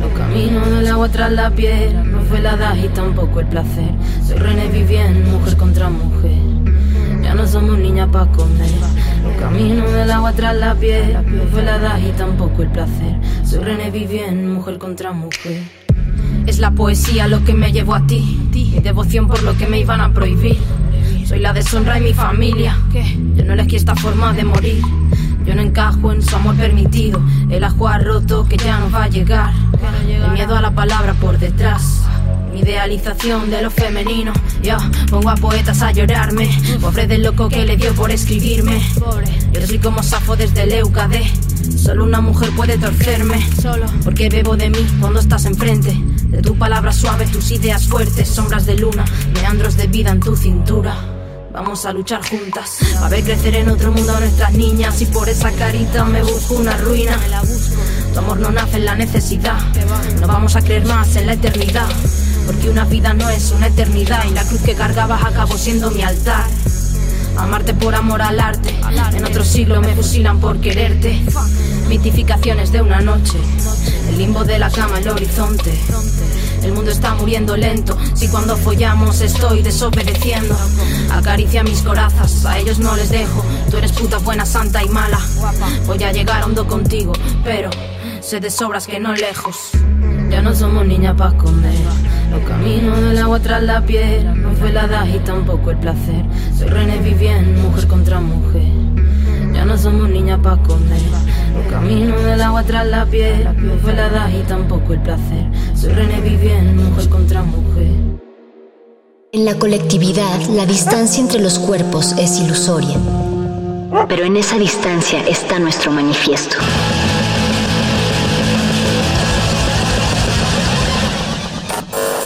los caminos del agua tras la piel. No fue la edad y tampoco el placer. Soy René Vivien, mujer contra mujer. Ya no somos niñas para esconder los caminos del agua tras la piel. No fue la edad y tampoco el placer. Soy René Vivien, mujer contra mujer. Es la poesía lo que me llevó a ti. Mi devoción por lo que me iban a prohibir. Soy la deshonra en mi familia. Yo no elegí esta forma de morir. Yo no encajo en su amor permitido. El ha roto que ya no va a llegar. El miedo a la palabra por detrás. Mi idealización de lo femenino. Yo pongo a poetas a llorarme. Pobre del loco que le dio por escribirme. Yo soy como Safo desde el Eucade. Solo una mujer puede torcerme. Solo porque bebo de mí cuando estás enfrente. De tu palabra suave, tus ideas fuertes, sombras de luna, meandros de vida en tu cintura. Vamos a luchar juntas, a ver crecer en otro mundo a nuestras niñas. Y por esa carita me busco una ruina. Tu amor no nace en la necesidad, no vamos a creer más en la eternidad. Porque una vida no es una eternidad y la cruz que cargabas acabó siendo mi altar. Amarte por amor al arte, en otro siglo me fusilan por quererte. Mitificaciones de una noche, el limbo de la cama, el horizonte. El mundo está muriendo lento, si cuando follamos estoy desobedeciendo. Acaricia mis corazas, a ellos no les dejo. Tú eres puta buena, santa y mala. Voy a llegar hondo contigo, pero sé de sobras que no lejos. Ya no somos niñas para esconder los caminos del agua tras la piedra. No fue la edad y tampoco el placer. Soy René Vivien, mujer contra mujer. Ya no somos niñas para esconder los caminos del agua tras la piedra. No fue la edad y tampoco el placer. Soy René Vivien, mujer contra mujer. En la colectividad, la distancia entre los cuerpos es ilusoria. Pero en esa distancia está nuestro manifiesto.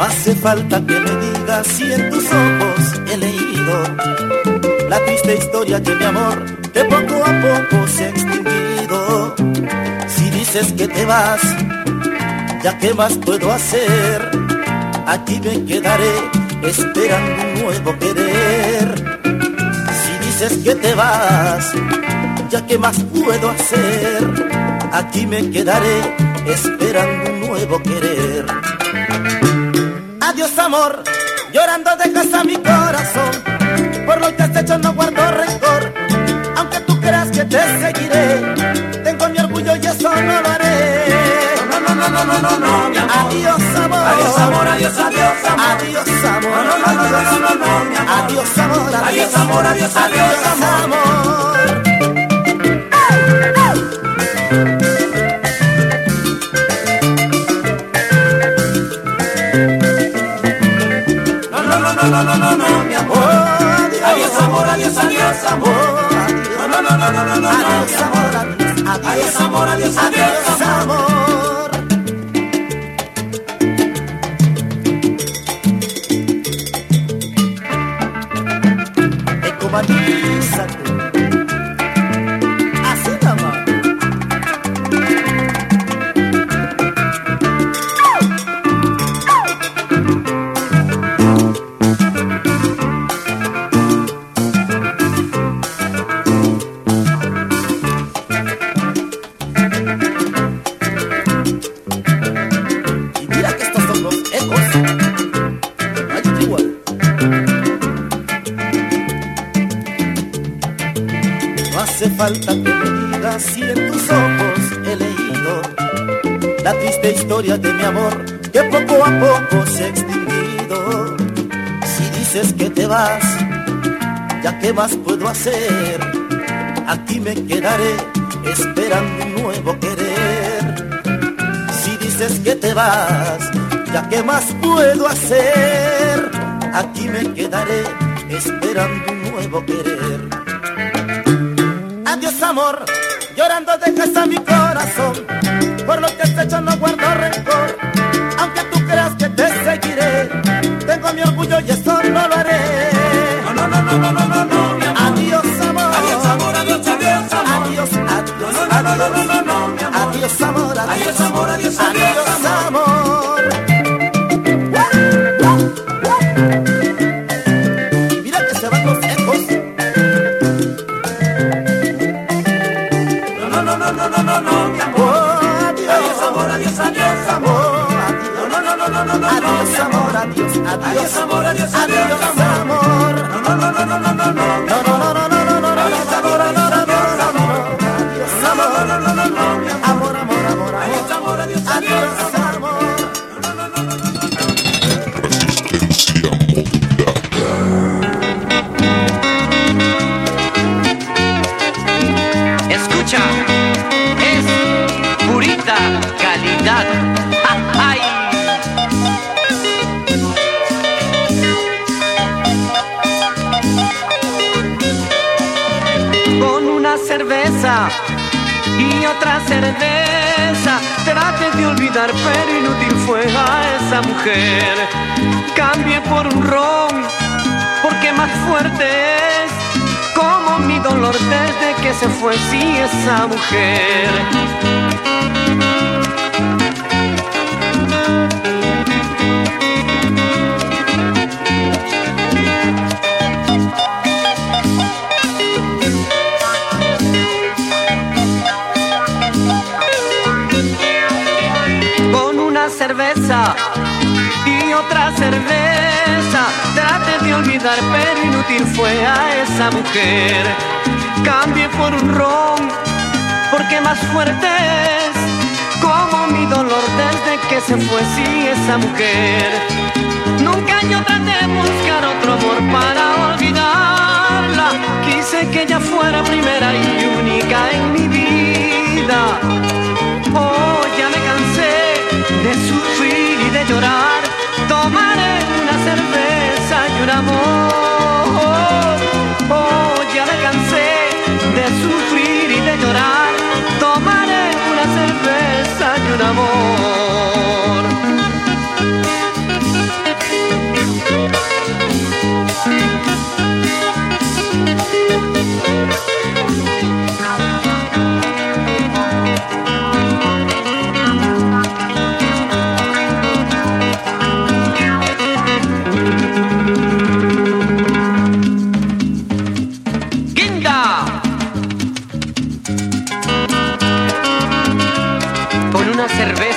Hace falta que me digas si en tus ojos he leído la triste historia de mi amor que poco a poco se ha extinguido. Si dices que te vas, ya qué más puedo hacer, aquí me quedaré esperando un nuevo querer. Si dices que te vas, ya qué más puedo hacer, aquí me quedaré esperando un nuevo querer. Adiós amor, llorando dejas a mi corazón. Por lo que has hecho no guardo rencor. Aunque tú creas que te seguiré, tengo mi orgullo y eso no lo haré. No, no, no, no, no, no, no, mi amor. Adiós amor. Adiós amor, adiós, adiós amor. Adiós amor. No, no, no, no, no, no, no, mi amor. Adiós amor. Adiós amor, adiós, adiós amor. No, no, no, no, no, mi amor. Adiós amor, adiós, adiós amor. No, no, no, no, no, no, no, Adiós amor. Adiós amor, adiós, adiós amor. Historia de mi amor que poco a poco se ha extinguido. Si dices que te vas, ya qué más puedo hacer, aquí me quedaré esperando un nuevo querer. Si dices que te vas, ya qué más puedo hacer, aquí me quedaré esperando un nuevo querer. Adiós amor, llorando dejas a mi corazón, por lo que has hecho no guardo mi orgullo y eso no lo haré. No, no, no, no, no, no, no, no, mi amor. Adiós amor, Adiós amor, adiós, adiós amor. adiós, adiós, No, no, no, no, no, no, no, mi amor. adiós amor, Adiós amor, adiós, adiós adiós amor. Adiós, amor, adiós, adiós amor. No, no, no, no, no, no, no, otra cerveza. Trate de olvidar pero inútil fue a esa mujer. Cambie por un ron porque más fuerte es. Como mi dolor desde que se fue sí esa mujer otra cerveza. Trate de olvidar, pero inútil fue a esa mujer. Cambie por un ron, porque más fuerte es como mi dolor desde que se fue, sí, esa mujer. Nunca yo traté de buscar otro amor para olvidarla. Quise que ella fuera primera y única en mi vida. Oh, ya me cansé de sufrir y de llorar. Cerveza y un amor. Oh, ya me cansé de sufrir y de llorar. Tomaré una cerveza y un amor.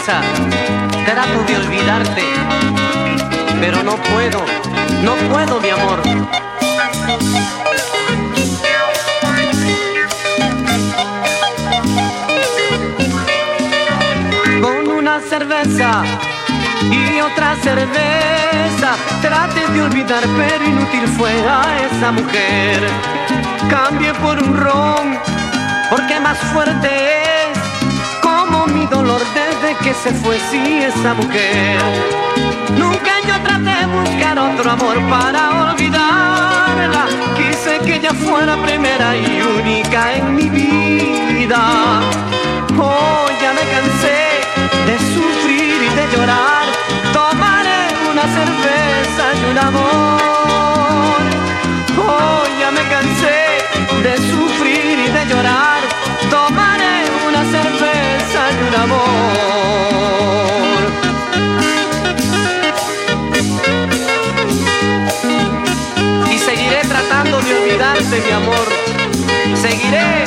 Trato de olvidarte, pero no puedo, no puedo, mi amor. Con una cerveza y otra cerveza. Trate de olvidar, pero inútil fue a esa mujer. Cambie por un ron, porque más fuerte es. Dolor desde que se fue, sí, esa mujer. Nunca yo traté de buscar otro amor para olvidarla. Quise que ella fuera primera y única en mi vida. Oh, ya me cansé de sufrir y de llorar. Tomaré una cerveza y un amor. Oh, ya me cansé de sufrir y de llorar. Tomaré cerveza un amor. Y seguiré tratando de olvidarte, mi amor. Seguiré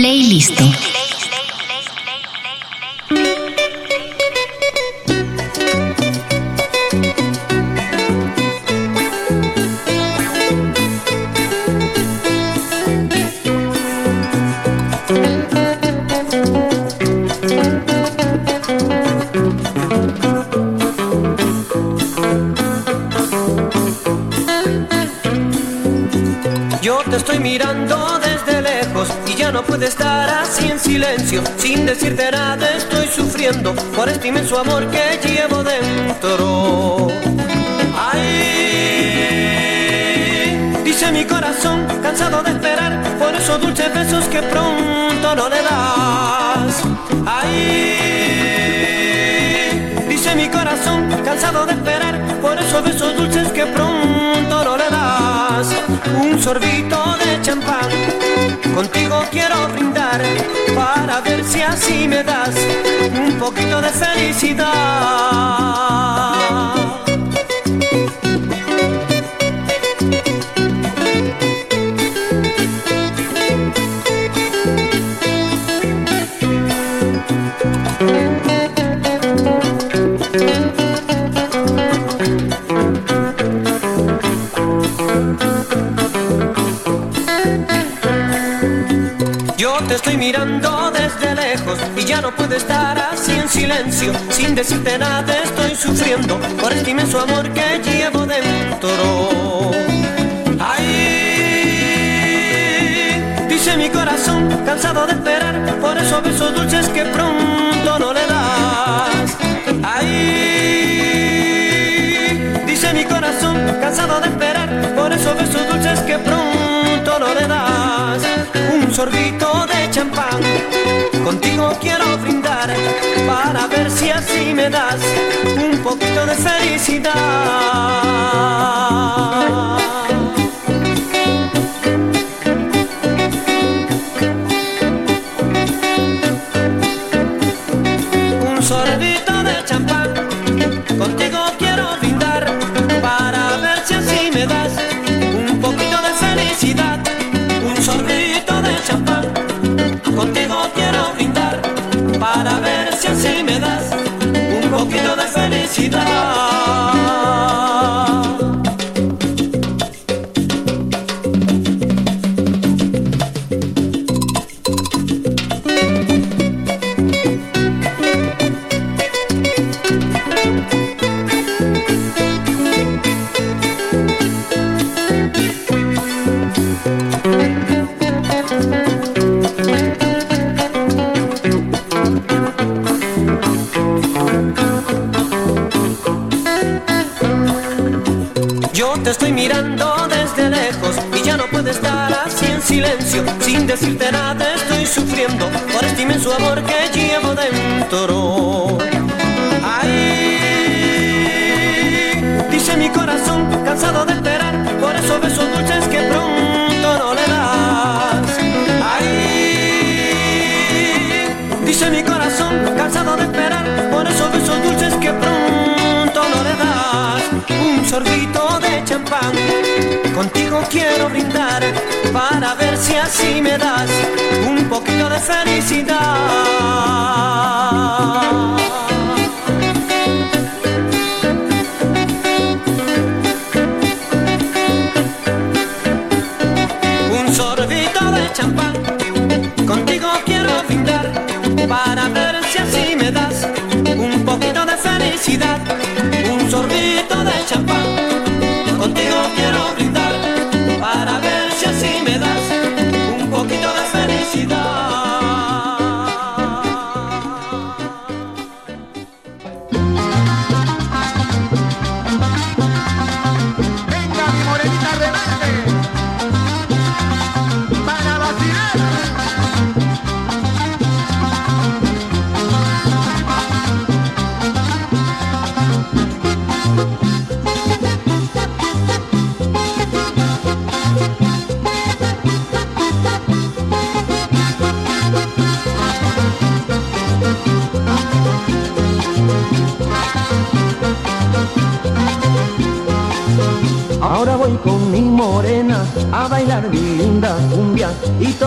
Playlist. Sin decirte nada estoy sufriendo por este inmenso amor que llevo dentro. Ay, dice mi corazón, cansado de esperar por esos dulces besos que pronto no le das. Ay, dice mi corazón, cansado de esperar por esos besos dulces que pronto no le das. Un sorbito de champán, contigo quiero brindar para ver si así me das un poquito de felicidad. Yo te estoy mirando no puedo estar así en silencio. Sin decirte nada estoy sufriendo por este inmenso amor que llevo dentro. Ay, dice mi corazón, cansado de esperar por esos besos dulces que pronto no le das. Ay, dice mi corazón, cansado de esperar por esos besos dulces que pronto no le das. Un sorbito de champán, contigo quiero brindar para ver si así me das un poquito de felicidad. Felicidad. Si así me das un poquito de felicidad. Un sorbito de champán, contigo quiero brindar para ver si así me das un poquito de felicidad.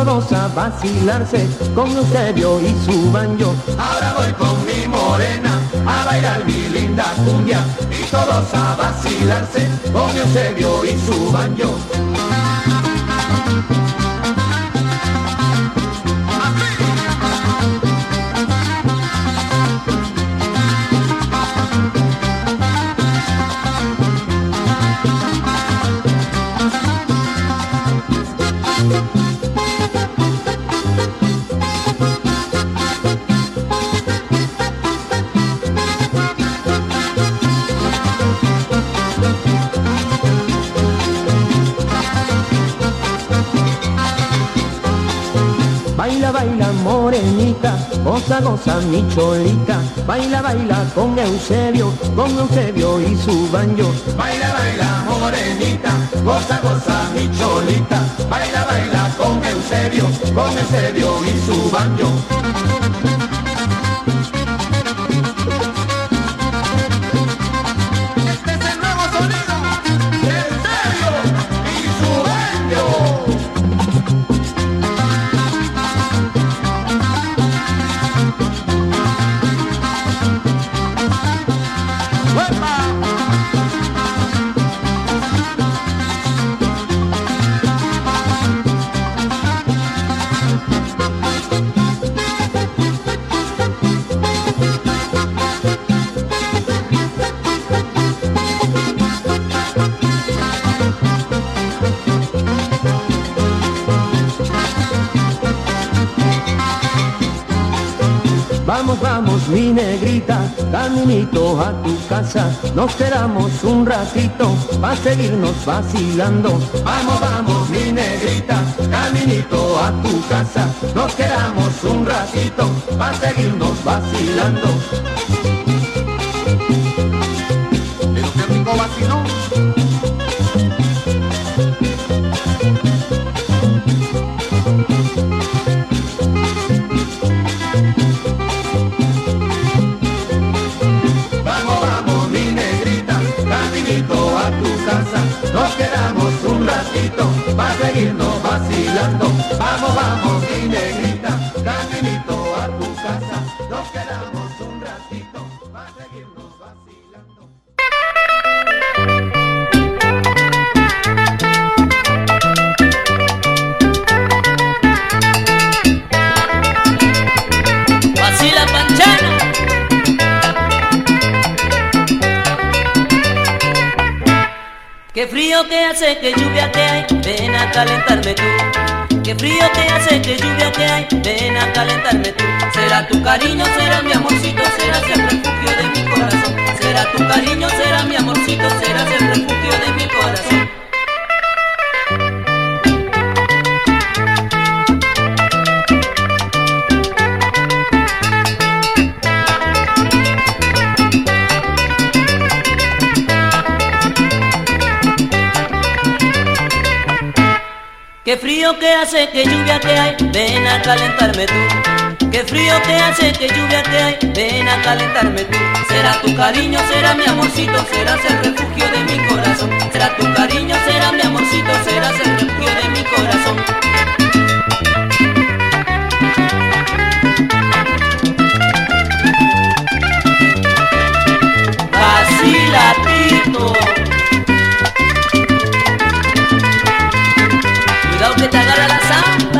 Todos a vacilarse con Eusebio y su banjo. Ahora voy con mi morena a bailar mi linda cumbia y todos a vacilarse con Eusebio y su banjo. Goza, goza mi cholita. Baila, baila con Eusebio, con Eusebio y su banjo. Baila, baila, morenita, goza, goza, mi cholita. Baila, baila con Eusebio, con Eusebio y su banjo. Mi negrita, caminito a tu casa. Nos quedamos un ratito para seguirnos vacilando. Vamos, vamos, mi negrita, caminito a tu casa. Nos quedamos un ratito para seguirnos vacilando. Que lluvia que hay, ven a calentarme tú. Qué frío que hace, qué lluvia que hay, ven a calentarme tú. Será tu cariño, será mi amorcito, serás el refugio de mi corazón. Será tu cariño, será mi amorcito, serás el refugio de mi corazón. Qué frío que hace, qué lluvia que hay, ven a calentarme tú. Qué frío que hace, qué lluvia que hay, ven a calentarme tú. Será tu cariño, será mi amorcito, serás el refugio de mi corazón. Será tu cariño, será mi amorcito, serás el refugio de mi corazón. Vacila, que te agarra la samba.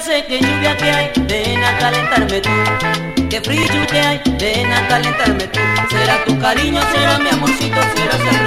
Hace, qué lluvia que hay, ven a calentarme tú. Qué frío que hay, ven a calentarme tú. Será tu cariño, será mi amorcito, serás el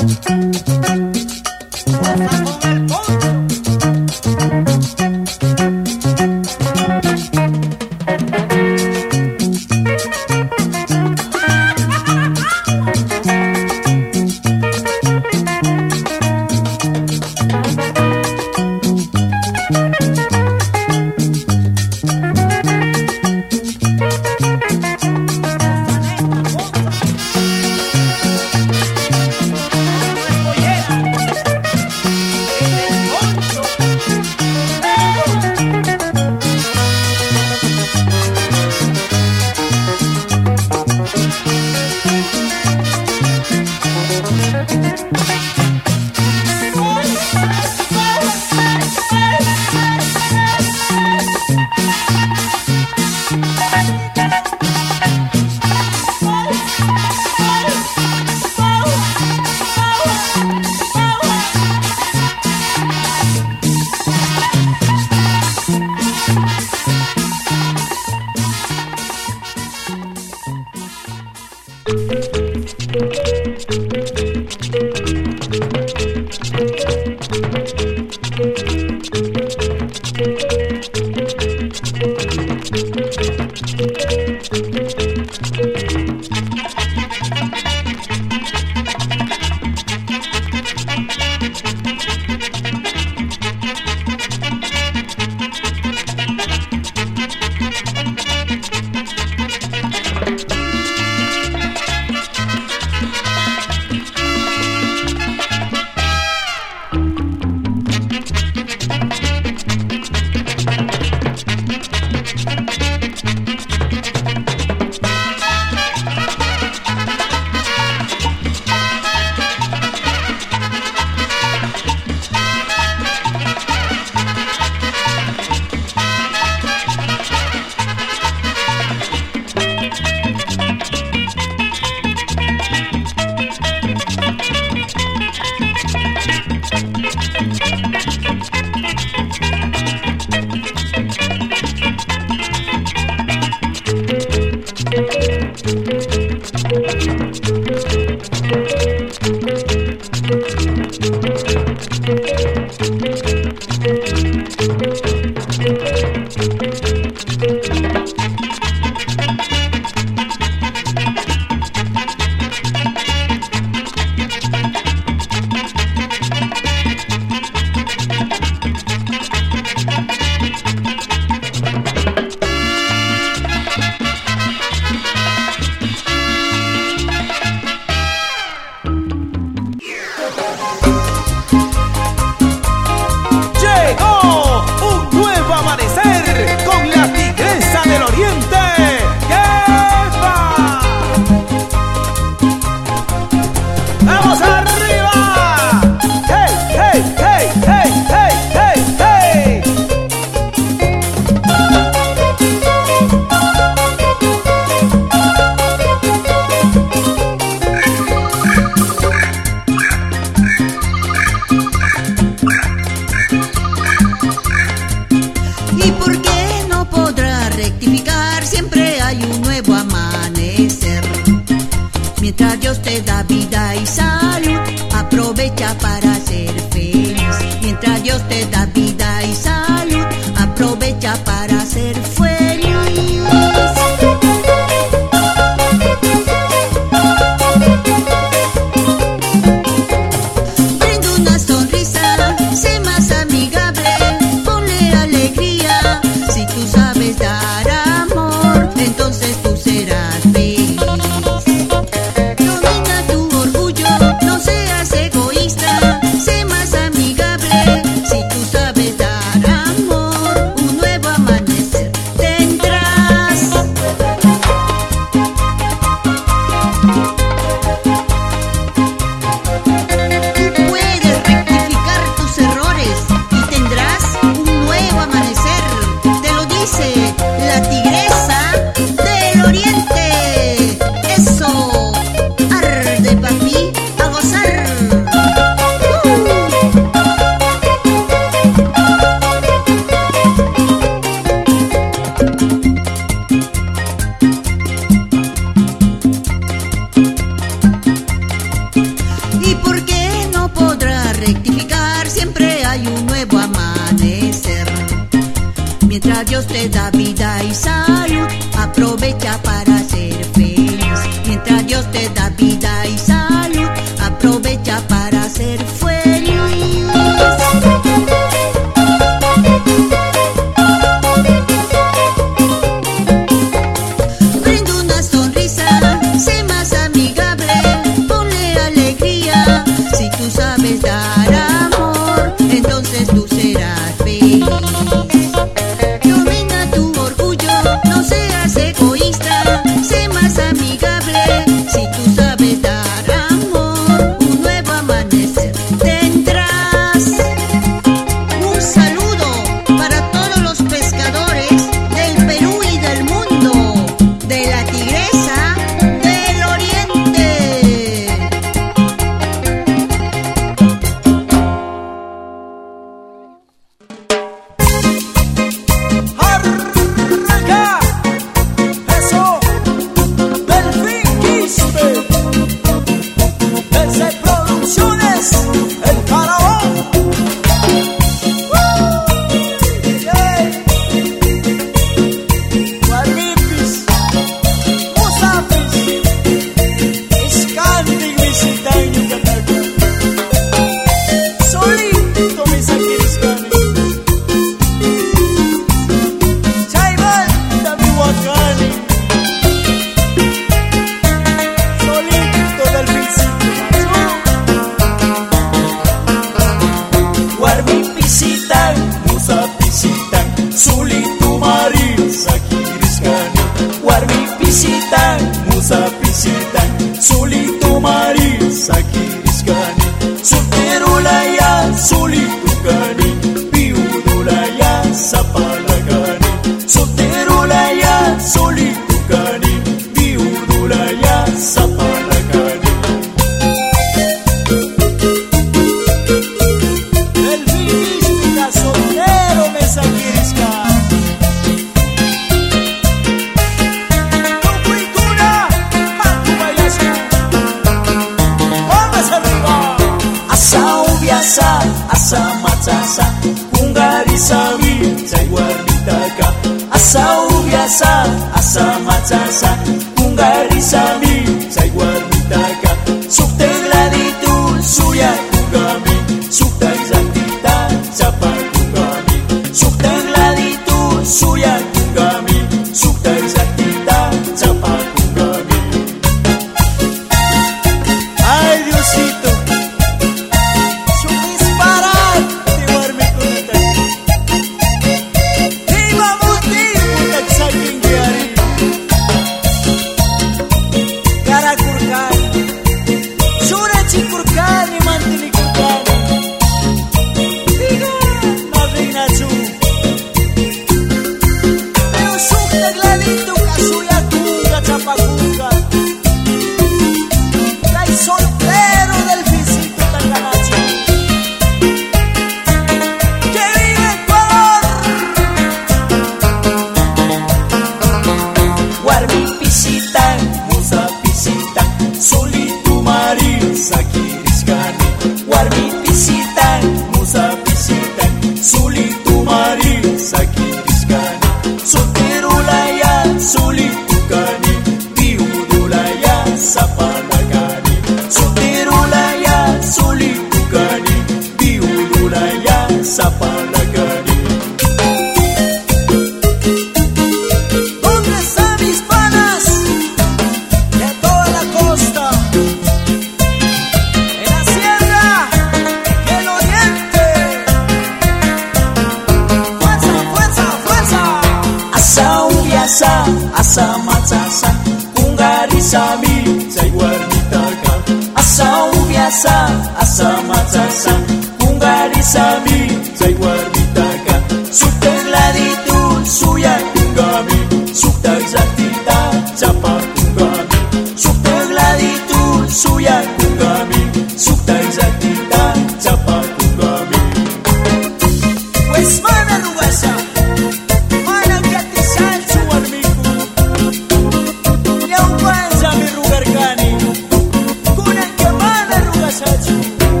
Thank you.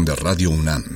De Radio UNAM.